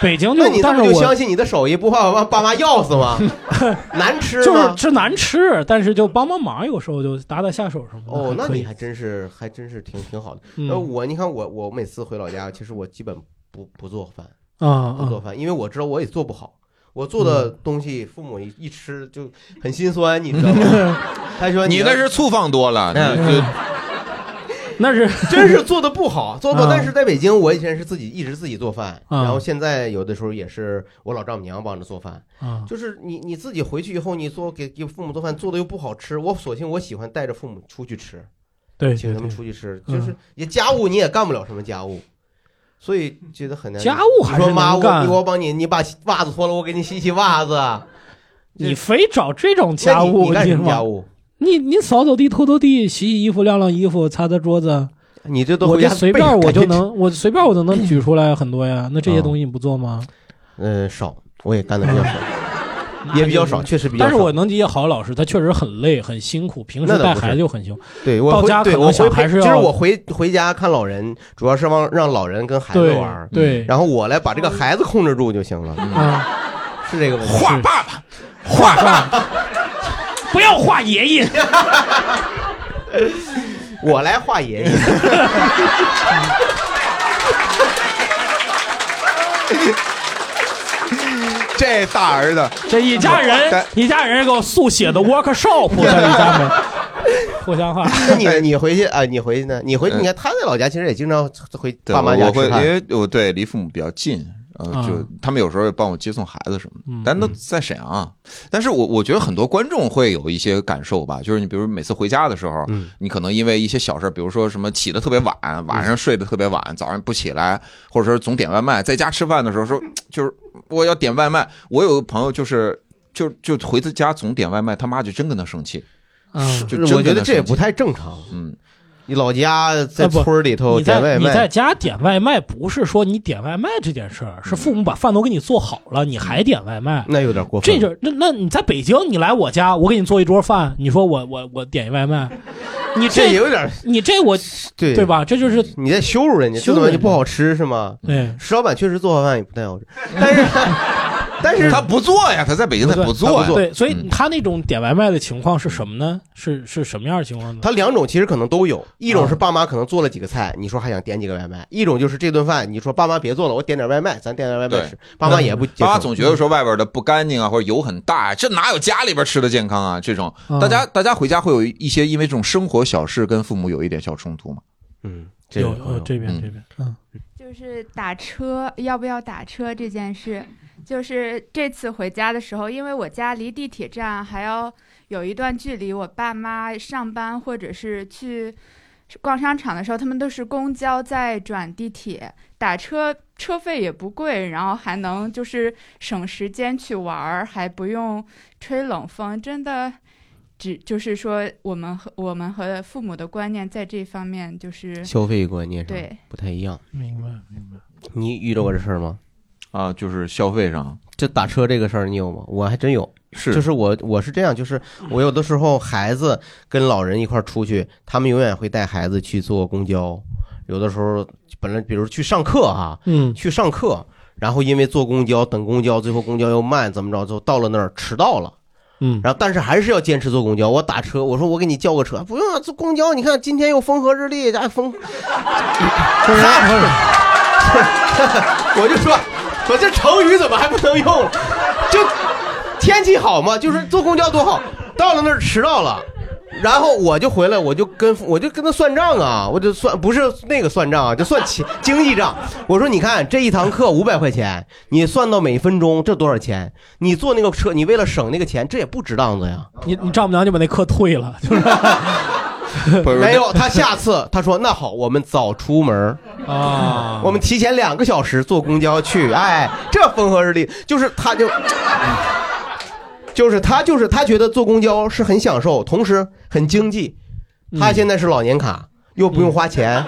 北京就那你这么就但是我相信你的手艺，不怕把爸妈要死吗？难吃吗？就是吃难吃，但是就帮帮忙，有时候就打打下手什么的。哦，那你还真是还真是挺挺好的。嗯呃，我你看我我每次回老家，其实我基本不不做饭啊不做饭，因为我知道我也做不好。我做的东西，父母一一吃就很心酸，你知道吗？他说你那是醋放多了，嗯你就那是 真是做的不好，做不好。啊但是在北京，我以前是自己一直自己做饭，啊然后现在有的时候也是我老丈母娘帮着做饭。啊就是你你自己回去以后，你做给给父母做饭，做的又不好吃，我索性我喜欢带着父母出去吃，对，请他们出去吃，嗯就是也家务你也干不了什么家务。所以觉得很难。家务还是你说妈，干我帮你，你把袜子脱了，我给你洗洗袜子。你非找这种家务，你你干什么家务？你你扫扫地、拖拖地、洗洗衣服、晾晾衣服、擦擦桌子，你这都我这随便我就能，我随便我都能举出来很多呀。那这些东西你不做吗？嗯，少，我也干的比较少，也比较少，确实比较少。但是我能理解郝老师，他确实很累、很辛苦，平时带孩子就很辛苦。对我回到家可对我还是就是要我回回家看老人，主要是让让老人跟孩子玩儿，对然后我来把这个孩子控制住就行了。啊，是这个问题。画爸爸，画爸爸，不要画爷爷。我来画爷爷。这大儿子，这一家人，一家人给我速写的 workshop 在你家门，互相话。那你你回去啊？你回去呢？你回你看他在老家其实也经常回对爸妈我我会，因。为我对离父母比较近，呃，啊就他们有时候也帮我接送孩子什么的，嗯但都在沈阳啊。但是我我觉得很多观众会有一些感受吧，就是你比如每次回家的时候，嗯你可能因为一些小事儿，比如说什么起的特别晚，晚上睡得特别晚，早上不起来，或者说总点外卖，在家吃饭的时候说 就是我要点外卖，我有个朋友就是就就回自家总点外卖，他妈就真跟他生气。嗯就真我觉得这也不太正常。嗯，你老家在村儿里头你在点外你在，家点外卖，不是说你点外卖这件事儿，是父母把饭都给你做好了，你还点外卖，那有点过分。这就那那你在北京，你来我家，我给你做一桌饭，你说我我我点一外卖，你这有点，你这我对。对吧？这就是你在羞辱人家，这东羞辱人家。不好吃是吗？对，石老板确实做饭也不太好吃，但是 但是他不做呀，他在北京他不做呀。对，所以嗯他那种点外卖的情况是什么呢？是是什么样的情况呢？他两种其实可能都有，一啊种是爸妈可能做了几个菜，你说还想点几个外卖；一种就是这顿饭，你说爸妈别做了，我点点外卖，咱点点外卖吃，爸妈也不。爸妈总觉得说外边的不干净啊，或者油很大，这哪有家里边吃的健康啊？这种啊大家大家回家会有一些因为这种生活小事跟父母有一点小冲突吗？嗯，有有这边这边，嗯，就是打车要不要打车这件事，就是这次回家的时候，因为我家离地铁站还要有一段距离，我爸妈上班或者是去逛商场的时候，他们都是公交再转地铁，打车车费也不贵，然后还能就是省时间去玩儿，还不用吹冷风，真的。只就是说，我们和我们和父母的观念在这方面就是消费观念上对不太一样。明白明白。你遇到过这事儿吗？啊，就是消费上，就打车这个事儿，你有吗？我还真有。是就是我我是这样，就是我有的时候孩子跟老人一块儿出去，他们永远会带孩子去坐公交。有的时候本来比如去上课哈，嗯去上课，然后因为坐公交等公交，最后公交又慢，怎么着，就到了那儿迟到了。嗯，然后但是还是要坚持坐公交。我打车，我说我给你叫个车，不用啊，坐公交。你看今天又风和日丽，哎风 我就说，我这成语怎么还不能用？就天气好嘛，就是坐公交多好。到了那儿迟到了，然后我就回来，我就跟我就跟他算账啊，我就算不是那个算账啊，就算钱经济账。我说你看这一堂课五百块钱，你算到每分钟这多少钱？你坐那个车，你为了省那个钱，这也不值当子呀。你你丈母娘就把那课退了，就是 没有，他下次他说那好，我们早出门儿啊，我们提前两个小时坐公交去，哎，这风和日丽，就是他就。就是他，就是他觉得坐公交是很享受，同时很经济。他现在是老年卡，又不用花钱，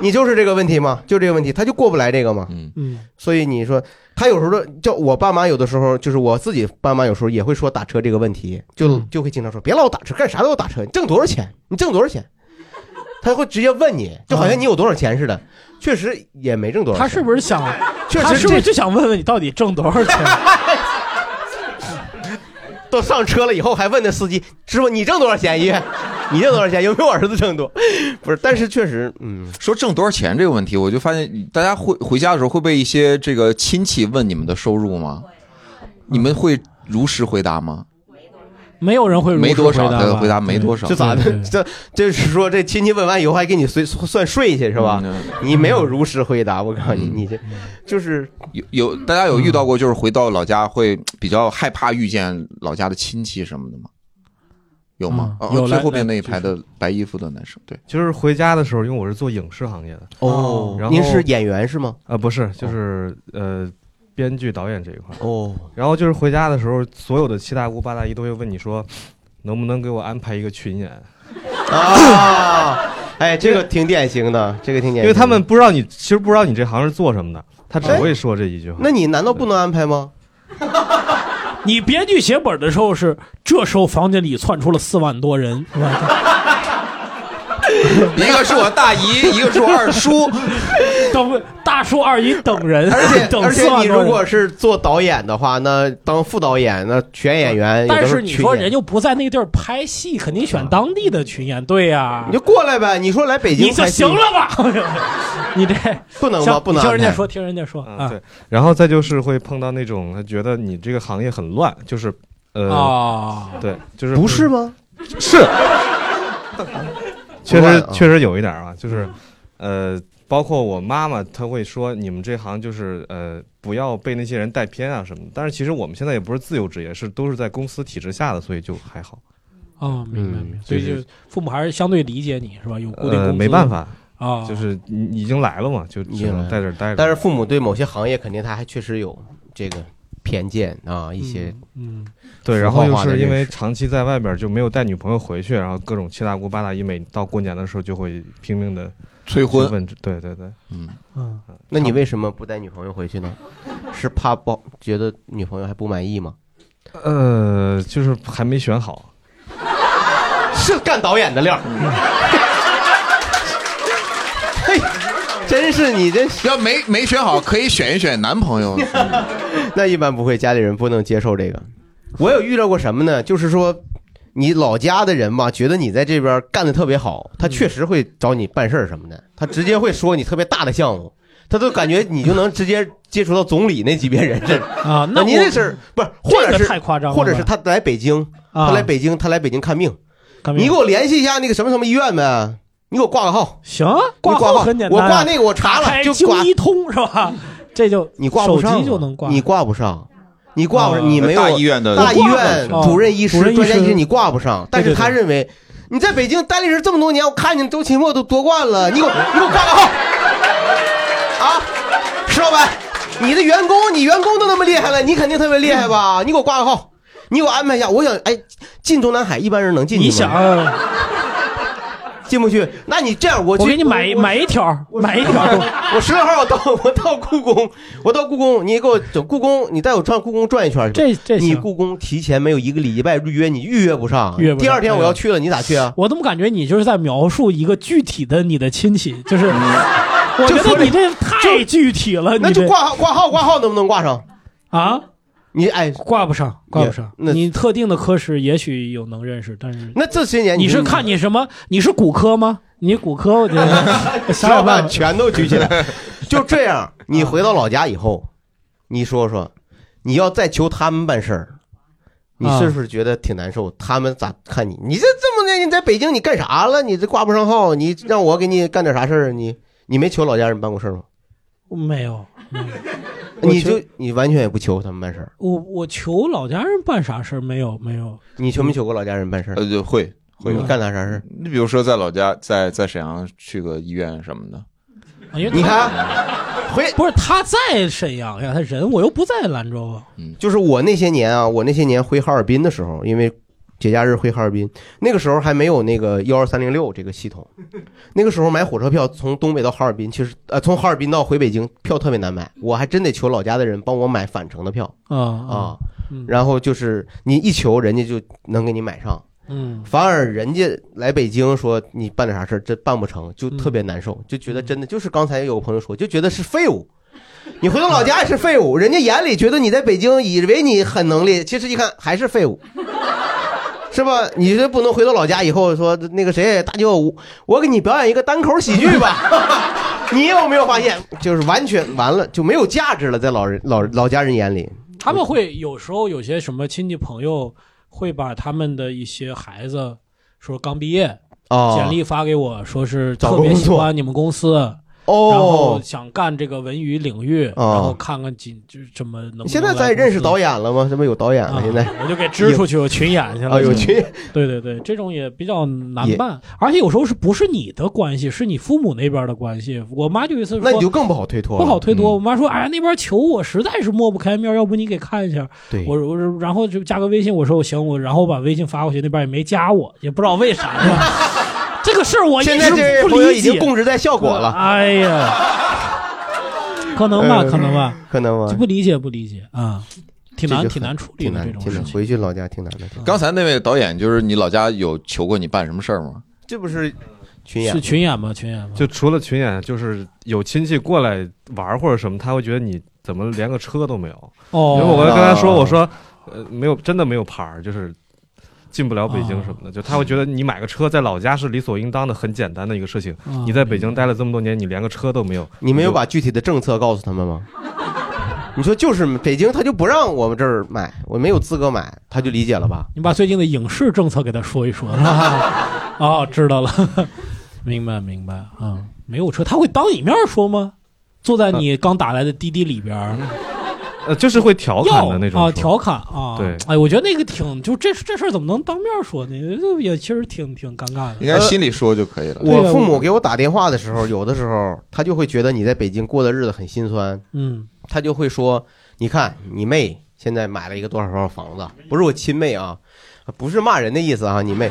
你就是这个问题吗？就这个问题，他就过不来这个吗？嗯嗯。所以你说他有时候叫我爸妈，有的时候就是我自己爸妈有时候也会说打车这个问题，就就会经常说别老打车，干啥都要打车，你挣多少钱？你挣多少钱？他会直接问你，就好像你有多少钱似的。确实也没挣多少钱。他是不是想？确实他是不是这就想问问你到底挣多少钱？都上车了以后还问那司机师傅你挣多少钱一月？你挣多少钱？有没有我儿子挣多？不是，但是确实，嗯，说挣多少钱这个问题，我就发现大家回回家的时候会被一些这个亲戚问你们的收入吗？你们会如实回答吗？没有人会如实没多少，回答吧。他回答没多少，这咋的？这这是说这亲戚问完以后还给你算算税去是吧？你没有如实回答，我告诉你，你这就是有有大家有遇到过，就是回到老家会比较害怕遇见老家的亲戚什么的吗？有吗？有来最后面那一排的白衣服的男生，对，就是回家的时候，因为我是做影视行业的。哦。然后您是演员是吗？啊、不是，就是呃，编剧导演这一块哦。然后就是回家的时候，所有的七大姑八大姨都会问你说，能不能给我安排一个群演？啊，哎，这个挺典型的，这个挺典型的。因为他们不知道你，其实不知道你这行是做什么的，他只会说这一句话。那你难道不能安排吗？你编剧写本的时候是，这时候房间里窜出了四万多人，是吧？一个是我大姨，一个是我二叔，等大叔二姨等人，而且 等而且你如果是做导演的话，那当副导演，那选演员，但是你说人又不在那个地儿拍戏，肯定选当地的群演，对呀、你就过来呗。你说来北京你就行了吧？你这不能吧？不能听人家说，听人家说啊。对，然后再就是会碰到那种他觉得你这个行业很乱，就是呃，啊对，就是不是吗？是，确实确实有一点啊，就是呃，包括我妈妈，她会说你们这行就是呃，不要被那些人带偏啊什么的。但是其实我们现在也不是自由职业，是都是在公司体制下的，所以就还好。哦，明白嗯明白。所以就是父母还是相对理解你是吧？有固定工呃，资，没办法啊，就是你已经来了嘛，就只能在这儿待着。但是父母对某些行业肯定他还确实有这个偏见啊，一些嗯，对，然后又是因为长期在外边就没有带女朋友回去，然后各种七大姑八大姨每到过年的时候就会拼命的催婚问，对对对，嗯嗯，那你为什么不带女朋友回去呢？是怕不觉得女朋友还不满意吗？呃，就是还没选好。是干导演的料儿。嘿，真是你这 要没没选好，可以选一选男朋友。那一般不会，家里人不能接受这个。我有遇到过什么呢？就是说，你老家的人吧，觉得你在这边干的特别好，他确实会找你办事儿什么的，他直接会说你特别大的项目，他都感觉你就能直接接触到总理那级别人士啊那您这是不是，或者这是个太夸张了或者是他来北京，啊。他来北京，他来北京看病，你给我联系一下那个什么什么医院呗，你给我挂个号。行，你挂号很简单啊，我挂那个我查了，就挂。京一通是吧？这就你挂不上啊，手机就能挂，你挂不上，你挂不哦上，你没有大医院的大医院哦主任医师专家医师你挂不上，但是他认为你在北京待了这这么多年，我看见周奇墨都夺冠了，你给我你给我挂个号啊，石老板，你的员工你员工都那么厉害了，你肯定特别厉害吧？你给我挂个号，你给我安排一下，我想哎进中南海一般人能进去吗？你想进不去？那你这样，我去我给你买买一条，买一条。我十六号我到 我到故宫，我到故宫，你给我整故宫，你带我转故宫转一圈去。这这你故宫提前没有一个礼拜预约，你预约不上。约不上第二天我要去了，你咋去啊？我怎么感觉你就是在描述一个具体的你的亲戚？就是，我觉得你这太具体了。那就挂号挂号挂号能不能挂上？啊？你哎，挂不上，挂不上。那你特定的科室也许有能认识，但是那这些年你是看你什么？你是骨科吗？你骨科，我觉得石老板想想办法。全都举起来。就这样，你回到老家以后，你说说，你要再求他们办事儿，你啊是不是觉得挺难受？他们咋看你？你这这么的，你在北京你干啥了？你这挂不上号，你让我给你干点啥事儿？你你没求老家人办过事儿吗？没有，没有你就你完全也不求他们办事儿，我我求老家人办啥事儿没有没有。你求没求过老家人办事儿？呃，就会会干点啥事儿？你比如说在老家，在在沈阳去个医院什么的，你看，回不是他在沈阳呀，他人我又不在兰州啊。就是我那些年啊，我那些年回哈尔滨的时候，因为节假日回哈尔滨，那个时候还没有那个幺二三零六这个系统，那个时候买火车票从东北到哈尔滨，其实呃从哈尔滨到回北京票特别难买，我还真得求老家的人帮我买返程的票啊啊嗯，然后就是你一求人家就能给你买上。嗯，反而人家来北京说你办点啥事儿，这办不成，就特别难受，就觉得真的就是刚才有个朋友说，就觉得是废物。你回到老家也是废物，人家眼里觉得你在北京以为你很能力，其实一看还是废物，是吧？你这不能回到老家以后说那个谁大舅，我我给你表演一个单口喜剧吧。你有没有发现，就是完全完了就没有价值了，在老人老老家人眼里。他们会有时候有些什么亲戚朋友会把他们的一些孩子说刚毕业，哦简历发给我，说是特别喜欢你们公司，哦然后想干这个文娱领域，哦然后看看几就是怎么能不能现在来在认识导演了吗？这不有导演了？现在我就给支出去，我群演去了。啊有群演对对对，这种也比较难办，而且有时候是不是你的关系，是你父母那边的关系。我妈就有一次说，那你就更不好推脱了，不好推脱。我妈说：“哎呀，那边求我实在是抹不开面，要不你给看一下。”对我我然后就加个微信，我说我行，我然后把微信发过去，那边也没加我，也不知道为啥。这个事儿我一直现在这位不朋友已理解。经供职在效果了。哎呀，可能吧，呃可能吧，可能吧就不理解，不理解啊，挺难，就挺难处理挺，的这种挺难。事情。回去老家挺难的。刚才那位导演就是你老家有求过你办什么事儿吗？这不是群演是群演吗？群演吗？就除了群演，就是有亲戚过来玩儿或者什么，他会觉得你怎么连个车都没有。哦因为我跟他说，哦我说，呃，没有，真的没有牌儿，就是进不了北京什么哦的。就他会觉得你买个车在老家是理所应当的，很简单的一个事情。哦你在北京待了这么多年，你连个车都没有，你没有把具体的政策告诉他们吗？你说就是北京，他就不让我们这儿买，我没有资格买，他就理解了吧？你把最近的影视政策给他说一说。哦，知道了，明白明白啊、没有车，他会当你面说吗？坐在你刚打来的滴滴里边儿，呃，就是会调侃的那种啊，调侃啊。对哎，我觉得那个挺，就这这事儿怎么能当面说呢？这也其实挺挺尴尬的。应该心里说就可以了。我父母给我打电话的时候，有的时候他就会觉得你在北京过的日子很心酸，嗯，他就会说：“你看你妹现在买了一个多少多少房子，不是我亲妹啊，不是骂人的意思啊，你妹，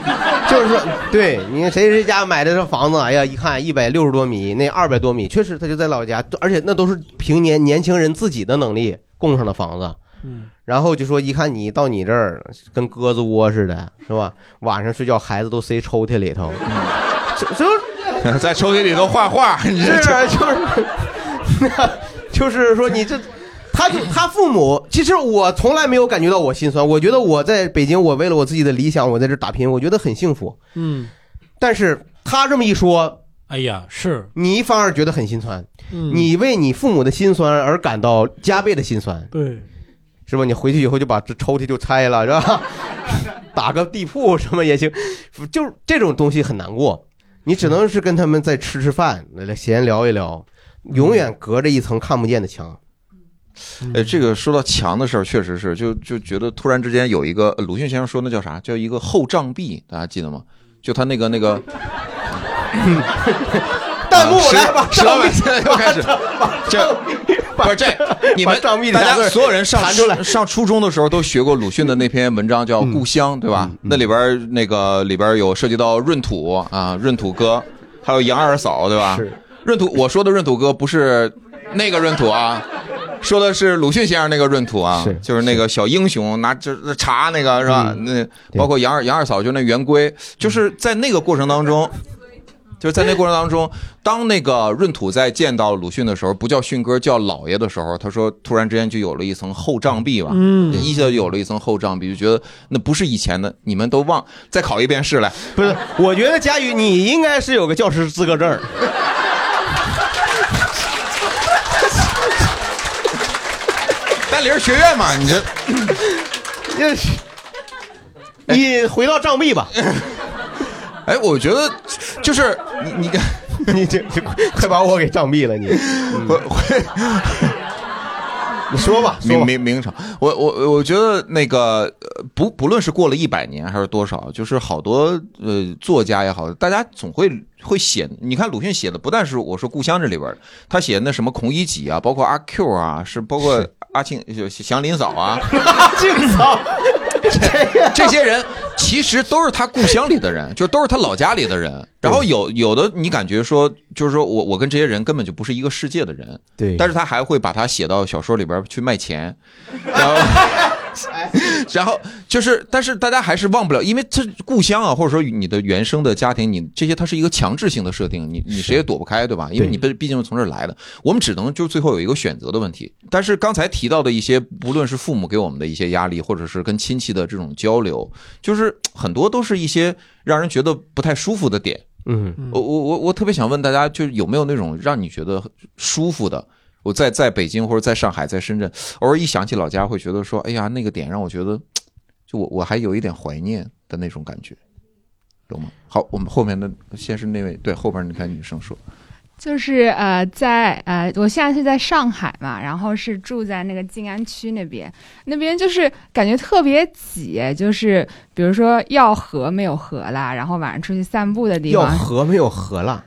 就是说，对你看谁谁家买的这房子，哎呀，一看一百六十多米，那二百多米，确实他就在老家，而且那都是凭年年轻人自己的能力供上的房子。”嗯，然后就说一看你到你这儿跟鸽子窝似的，是吧？晚上睡觉孩子都塞抽屉里头，这这在抽屉里头画画，你这是啊就是，就是说你这，他就他父母，其实我从来没有感觉到我心酸，我觉得我在北京，我为了我自己的理想，我在这打拼，我觉得很幸福。嗯，但是他这么一说，哎呀，是你反而觉得很心酸，嗯你为你父母的心酸而感到加倍的心酸，对，是吧？你回去以后就把这抽屉就拆了，是吧？打个地铺什么也行，就是这种东西很难过，你只能是跟他们再吃吃饭，来闲聊一聊，永远隔着一层看不见的墙。呃，这个说到墙的事儿，确实是，就就觉得突然之间有一个呃鲁迅先生说那叫啥？叫一个后障壁，大家记得吗？就他那个那个。弹幕啊石来吧，石老板现在又开始，这不是这，你们大家所有人上上初中的时候都学过鲁迅的那篇文章叫《故乡》，对吧？那里边那个里边有涉及到闰土啊，闰土哥，还有杨二嫂，对吧？闰土，我说的闰土哥不是那个闰土啊。说的是鲁迅先生那个闰土啊，就是那个小英雄拿这茶那个是吧？那包括杨二杨二嫂就那圆规，就是在那个过程当中，就是在那过程当中，当那个闰土在见到鲁迅的时候，不叫迅哥，叫老爷的时候，他说突然之间就有了一层厚障壁吧，嗯一下就有了一层厚障壁，就觉得那不是以前的，你们都忘，再考一遍试来。不是，我觉得佳宇你应该是有个教师资格证儿。丹林学院嘛，你这，你回到障壁吧。哎，我觉得就是你你 你这快把我给杖毙了，你。我你 说吧，明明明朝，我我我觉得那个不不论是过了一百年还是多少，就是好多呃作家也好，大家总会会写。你看鲁迅写的不但是我说故乡这里边，他写那什么孔乙己啊，包括阿 Q 啊，是包括阿庆祥林嫂啊，庆嫂，这些人其实都是他故乡里的人，就都是他老家里的人。然后有有的你感觉说，就是说我我跟这些人根本就不是一个世界的人，对但是他还会把他写到小说里边去卖钱，然后。然后就是，但是大家还是忘不了，因为这故乡啊，或者说你的原生的家庭，你这些它是一个强制性的设定，你你谁也躲不开，对吧？因为你毕毕竟是从这儿来的，我们只能就最后有一个选择的问题。但是刚才提到的一些，不论是父母给我们的一些压力，或者是跟亲戚的这种交流，就是很多都是一些让人觉得不太舒服的点。嗯，我我我我特别想问大家，就是有没有那种让你觉得舒服的？我在在北京或者在上海、在深圳，偶尔一想起老家，会觉得说，哎呀，那个点让我觉得，就我我还有一点怀念的那种感觉，懂吗？好，我们后面的先是那位，对，后边那台女生说，就是呃，在呃，我现在是在上海嘛，然后是住在那个静安区那边，那边就是感觉特别挤，就是比如说要河没有河啦，然后晚上出去散步的地方要方，河没有河啦，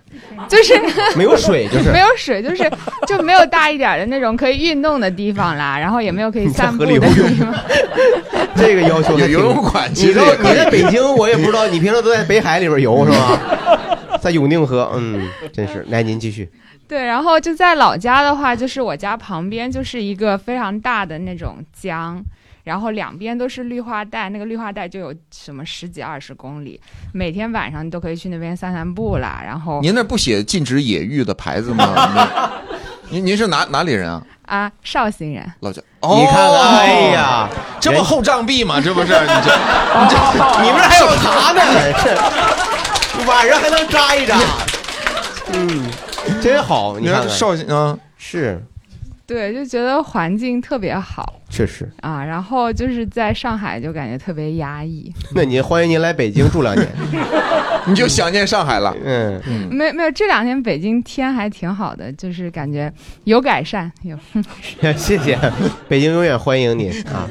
就是没有水就是没有水，就是就没有大一点的那种可以运动的地方啦，然后也没有可以散步的地方。这个要求还挺有游泳馆其你你在北京，我也不知道，你平常都在北海里边游是吧？在永定河，嗯，真是。来，您继续。对，然后就在老家的话，就是我家旁边就是一个非常大的那种江，然后两边都是绿化带，那个绿化带就有什么十几二十公里，每天晚上你都可以去那边散散步啦。然后您那不写禁止野浴的牌子吗？您您是哪哪里人啊？啊，绍兴人，老家。你看看，哎呀，这不厚账币吗？这不是你这，你这 你们还有茶呢，是晚上还能扎一扎。嗯，真好，你看看绍兴啊，是，对，就觉得环境特别好确实。啊。然后就是在上海就感觉特别压抑，那您欢迎您来北京住两年，你就想念上海了。嗯嗯，没没有这两天北京天还挺好的，就是感觉有改善，有。谢谢，北京永远欢迎你啊。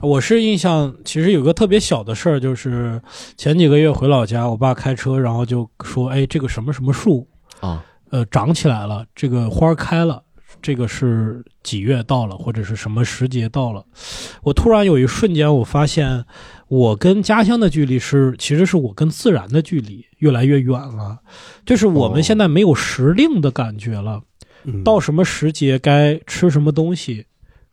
我是印象，其实有个特别小的事儿，就是前几个月回老家，我爸开车，然后就说：“哎，这个什么什么树啊，呃，长起来了，这个花儿开了，这个是几月到了，或者是什么时节到了。”我突然有一瞬间，我发现我跟家乡的距离是，其实是我跟自然的距离越来越远了，就是我们现在没有时令的感觉了，到什么时节该吃什么东西。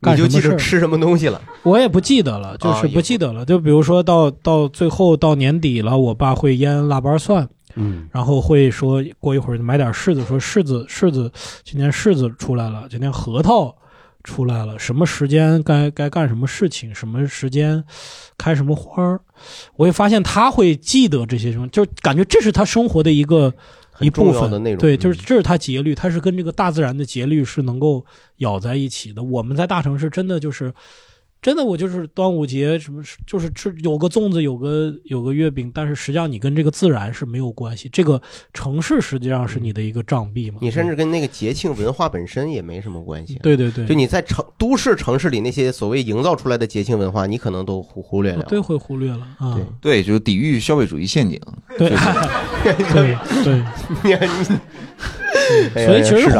干你就记得吃什么东西了。我也不记得了，就是啊不记得了。就比如说到到最后到年底了，我爸会腌腊八蒜，嗯，然后会说过一会儿买点柿子，说柿子柿子今天柿子出来了，今天核桃出来了，什么时间该该干什么事情，什么时间开什么花儿，我会发现他会记得这些东西，就感觉这是他生活的一个。一部分的内容对，嗯就是这是它节律，它是跟这个大自然的节律是能够咬在一起的。我们在大城市真的就是，真的我就是端午节什么，就是吃有个粽子，有个有个月饼，但是实际上你跟这个自然是没有关系。这个城市实际上是你的一个障壁嘛。你甚至跟那个节庆文化本身也没什么关系。对对对就你在城都市城市里那些所谓营造出来的节庆文化，你可能都忽忽略了。对，会忽略了啊。对，就是抵御消费主义陷阱。对就是对 对，哎所以其实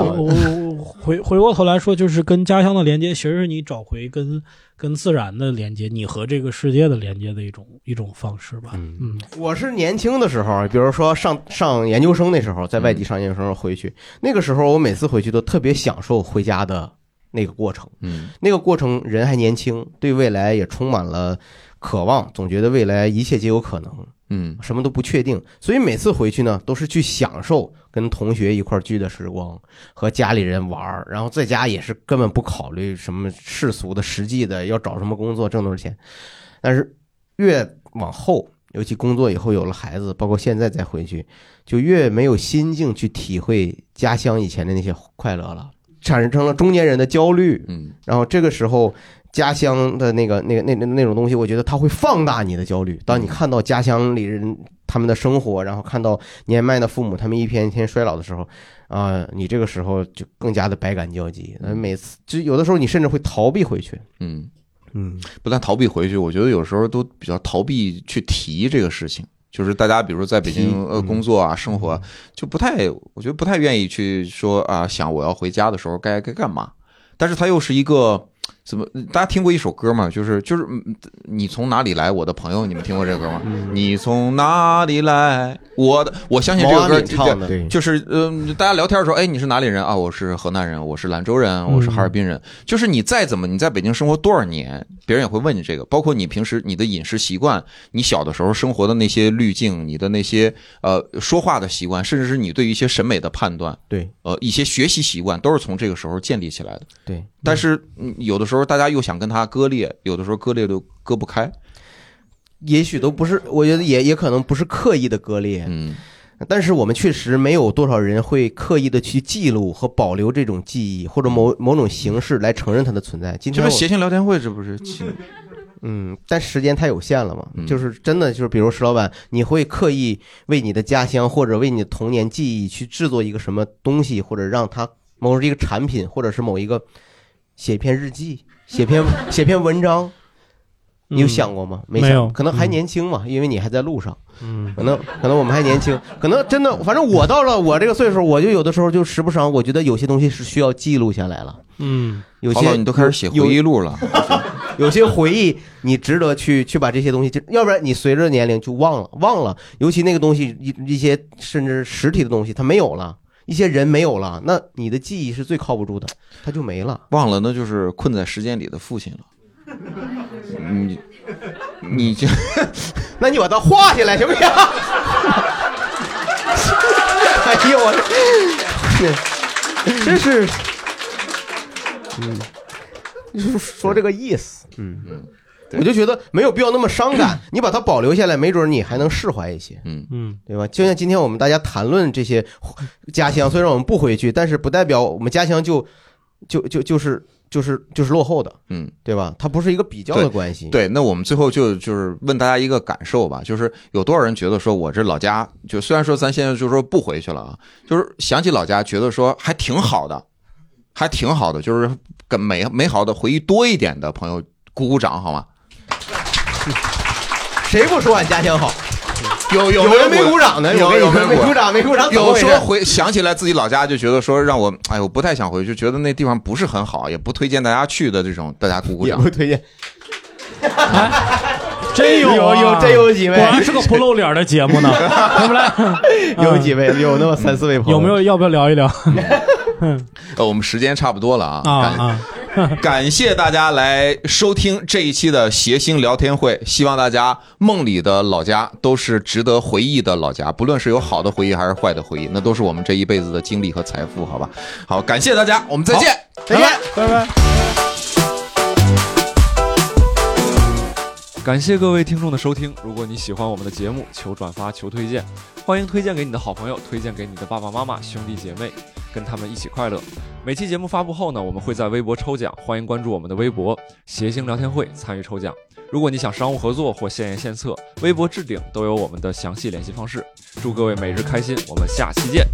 回回过头来说，就是跟家乡的连接，其实是你找回跟跟自然的连接，你和这个世界的连接的一种一种方式吧。嗯，我是年轻的时候，比如说上上研究生那时候，在外地上研究生回去，那个时候我每次回去都特别享受回家的那个过程。嗯，那个过程人还年轻，对未来也充满了渴望，总觉得未来一切皆有可能。嗯，什么都不确定，所以每次回去呢，都是去享受跟同学一块儿聚的时光，和家里人玩儿，然后在家也是根本不考虑什么世俗的、实际的，要找什么工作挣多少钱。但是越往后，尤其工作以后有了孩子，包括现在再回去，就越没有心境去体会家乡以前的那些快乐了，产生了中年人的焦虑。嗯，然后这个时候。家乡的那个、那个、那那那种东西，我觉得它会放大你的焦虑。当你看到家乡里人他们的生活，然后看到年迈的父母他们一天一天衰老的时候，啊、你这个时候就更加的百感交集。那每次就有的时候你甚至会逃避回去。嗯，嗯，不但逃避回去，我觉得有时候都比较逃避去提这个事情。就是大家比如说在北京呃嗯工作啊、生活，就不太，我觉得不太愿意去说啊，想我要回家的时候该该干嘛。但是它又是一个怎么？大家听过一首歌吗？就是就是嗯你从哪里来，我的朋友，你们听过这个歌吗？你从哪里来？我的我相信这首歌唱的对就是嗯、大家聊天的时候，哎，你是哪里人啊？我是河南人，我是兰州人，我是哈尔滨人。就是你再怎么你在北京生活多少年，别人也会问你这个，包括你平时你的饮食习惯，你小的时候生活的那些滤镜，你的那些呃说话的习惯，甚至是你对于一些审美的判断，对，呃一些学习习惯，都是从这个时候建立起来的。对，但是嗯有的时候大家又想跟他割裂，有的时候割裂都割不开。也许都不是，我觉得也也可能不是刻意的割裂，嗯，但是我们确实没有多少人会刻意的去记录和保留这种记忆，或者某某种形式来承认它的存在。今天我这不谐星聊天会，这不是？嗯，但时间太有限了嘛，嗯就是真的就是，比如石老板，你会刻意为你的家乡或者为你的童年记忆去制作一个什么东西，或者让它某一个产品，或者是某一个写一篇日记，写篇 写篇文章，你有想过吗？想没有可能还年轻嘛，因为你还在路上。嗯，可能可能我们还年轻，可能真的，反正我到了我这个岁数，我就有的时候就时不常，我觉得有些东西是需要记录下来了。嗯，有些你都开始写回忆录了，有些回忆你值得去去把这些东西，就要不然你随着年龄就忘了忘了，尤其那个东西一一些甚至实体的东西它没有了，一些人没有了，那你的记忆是最靠不住的，他就没了。忘了，那就是困在时间里的父亲了。你你就，那你把它画下来行不行？哎呦我这，真是，嗯，就是说这个意思，嗯嗯，我就觉得没有必要那么伤感，你把它保留下来，没准你还能释怀一些，嗯嗯，对吧？就像今天我们大家谈论这些家乡，虽然我们不回去，但是不代表我们家乡就就就就是就是就是落后的，嗯，对吧？它不是一个比较的关系，对，那我们最后就就是问大家一个感受吧，就是有多少人觉得说我这老家，就虽然说咱现在就说不回去了啊，就是想起老家，觉得说还挺好的，还挺好的，就是跟美美好的回忆多一点的朋友，鼓鼓掌好吗？谁不说俺家乡好？有有人没鼓掌的，有有没说没鼓掌没鼓掌，有回事说回想起来自己老家就觉得说让我哎我不太想回去，觉得那地方不是很好，也不推荐大家去的这种，大家鼓鼓掌。不推荐。真有啊有有真有几位果然是个不露脸的节目呢。来不来？有几位，有那么三四位朋友，有没有？要不要聊一聊？呃，我们时间差不多了啊，啊啊！感谢大家来收听这一期的谐星聊天会，希望大家梦里的老家都是值得回忆的老家，不论是有好的回忆还是坏的回忆，那都是我们这一辈子的经历和财富，好吧？好，感谢大家，我们再见，再见，拜拜。感谢各位听众的收听。如果你喜欢我们的节目，求转发，求推荐，欢迎推荐给你的好朋友，推荐给你的爸爸妈妈、兄弟姐妹，跟他们一起快乐。每期节目发布后呢，我们会在微博抽奖，欢迎关注我们的微博“谐星聊天会”参与抽奖。如果你想商务合作或献言献策，微博置顶都有我们的详细联系方式。祝各位每日开心，我们下期见。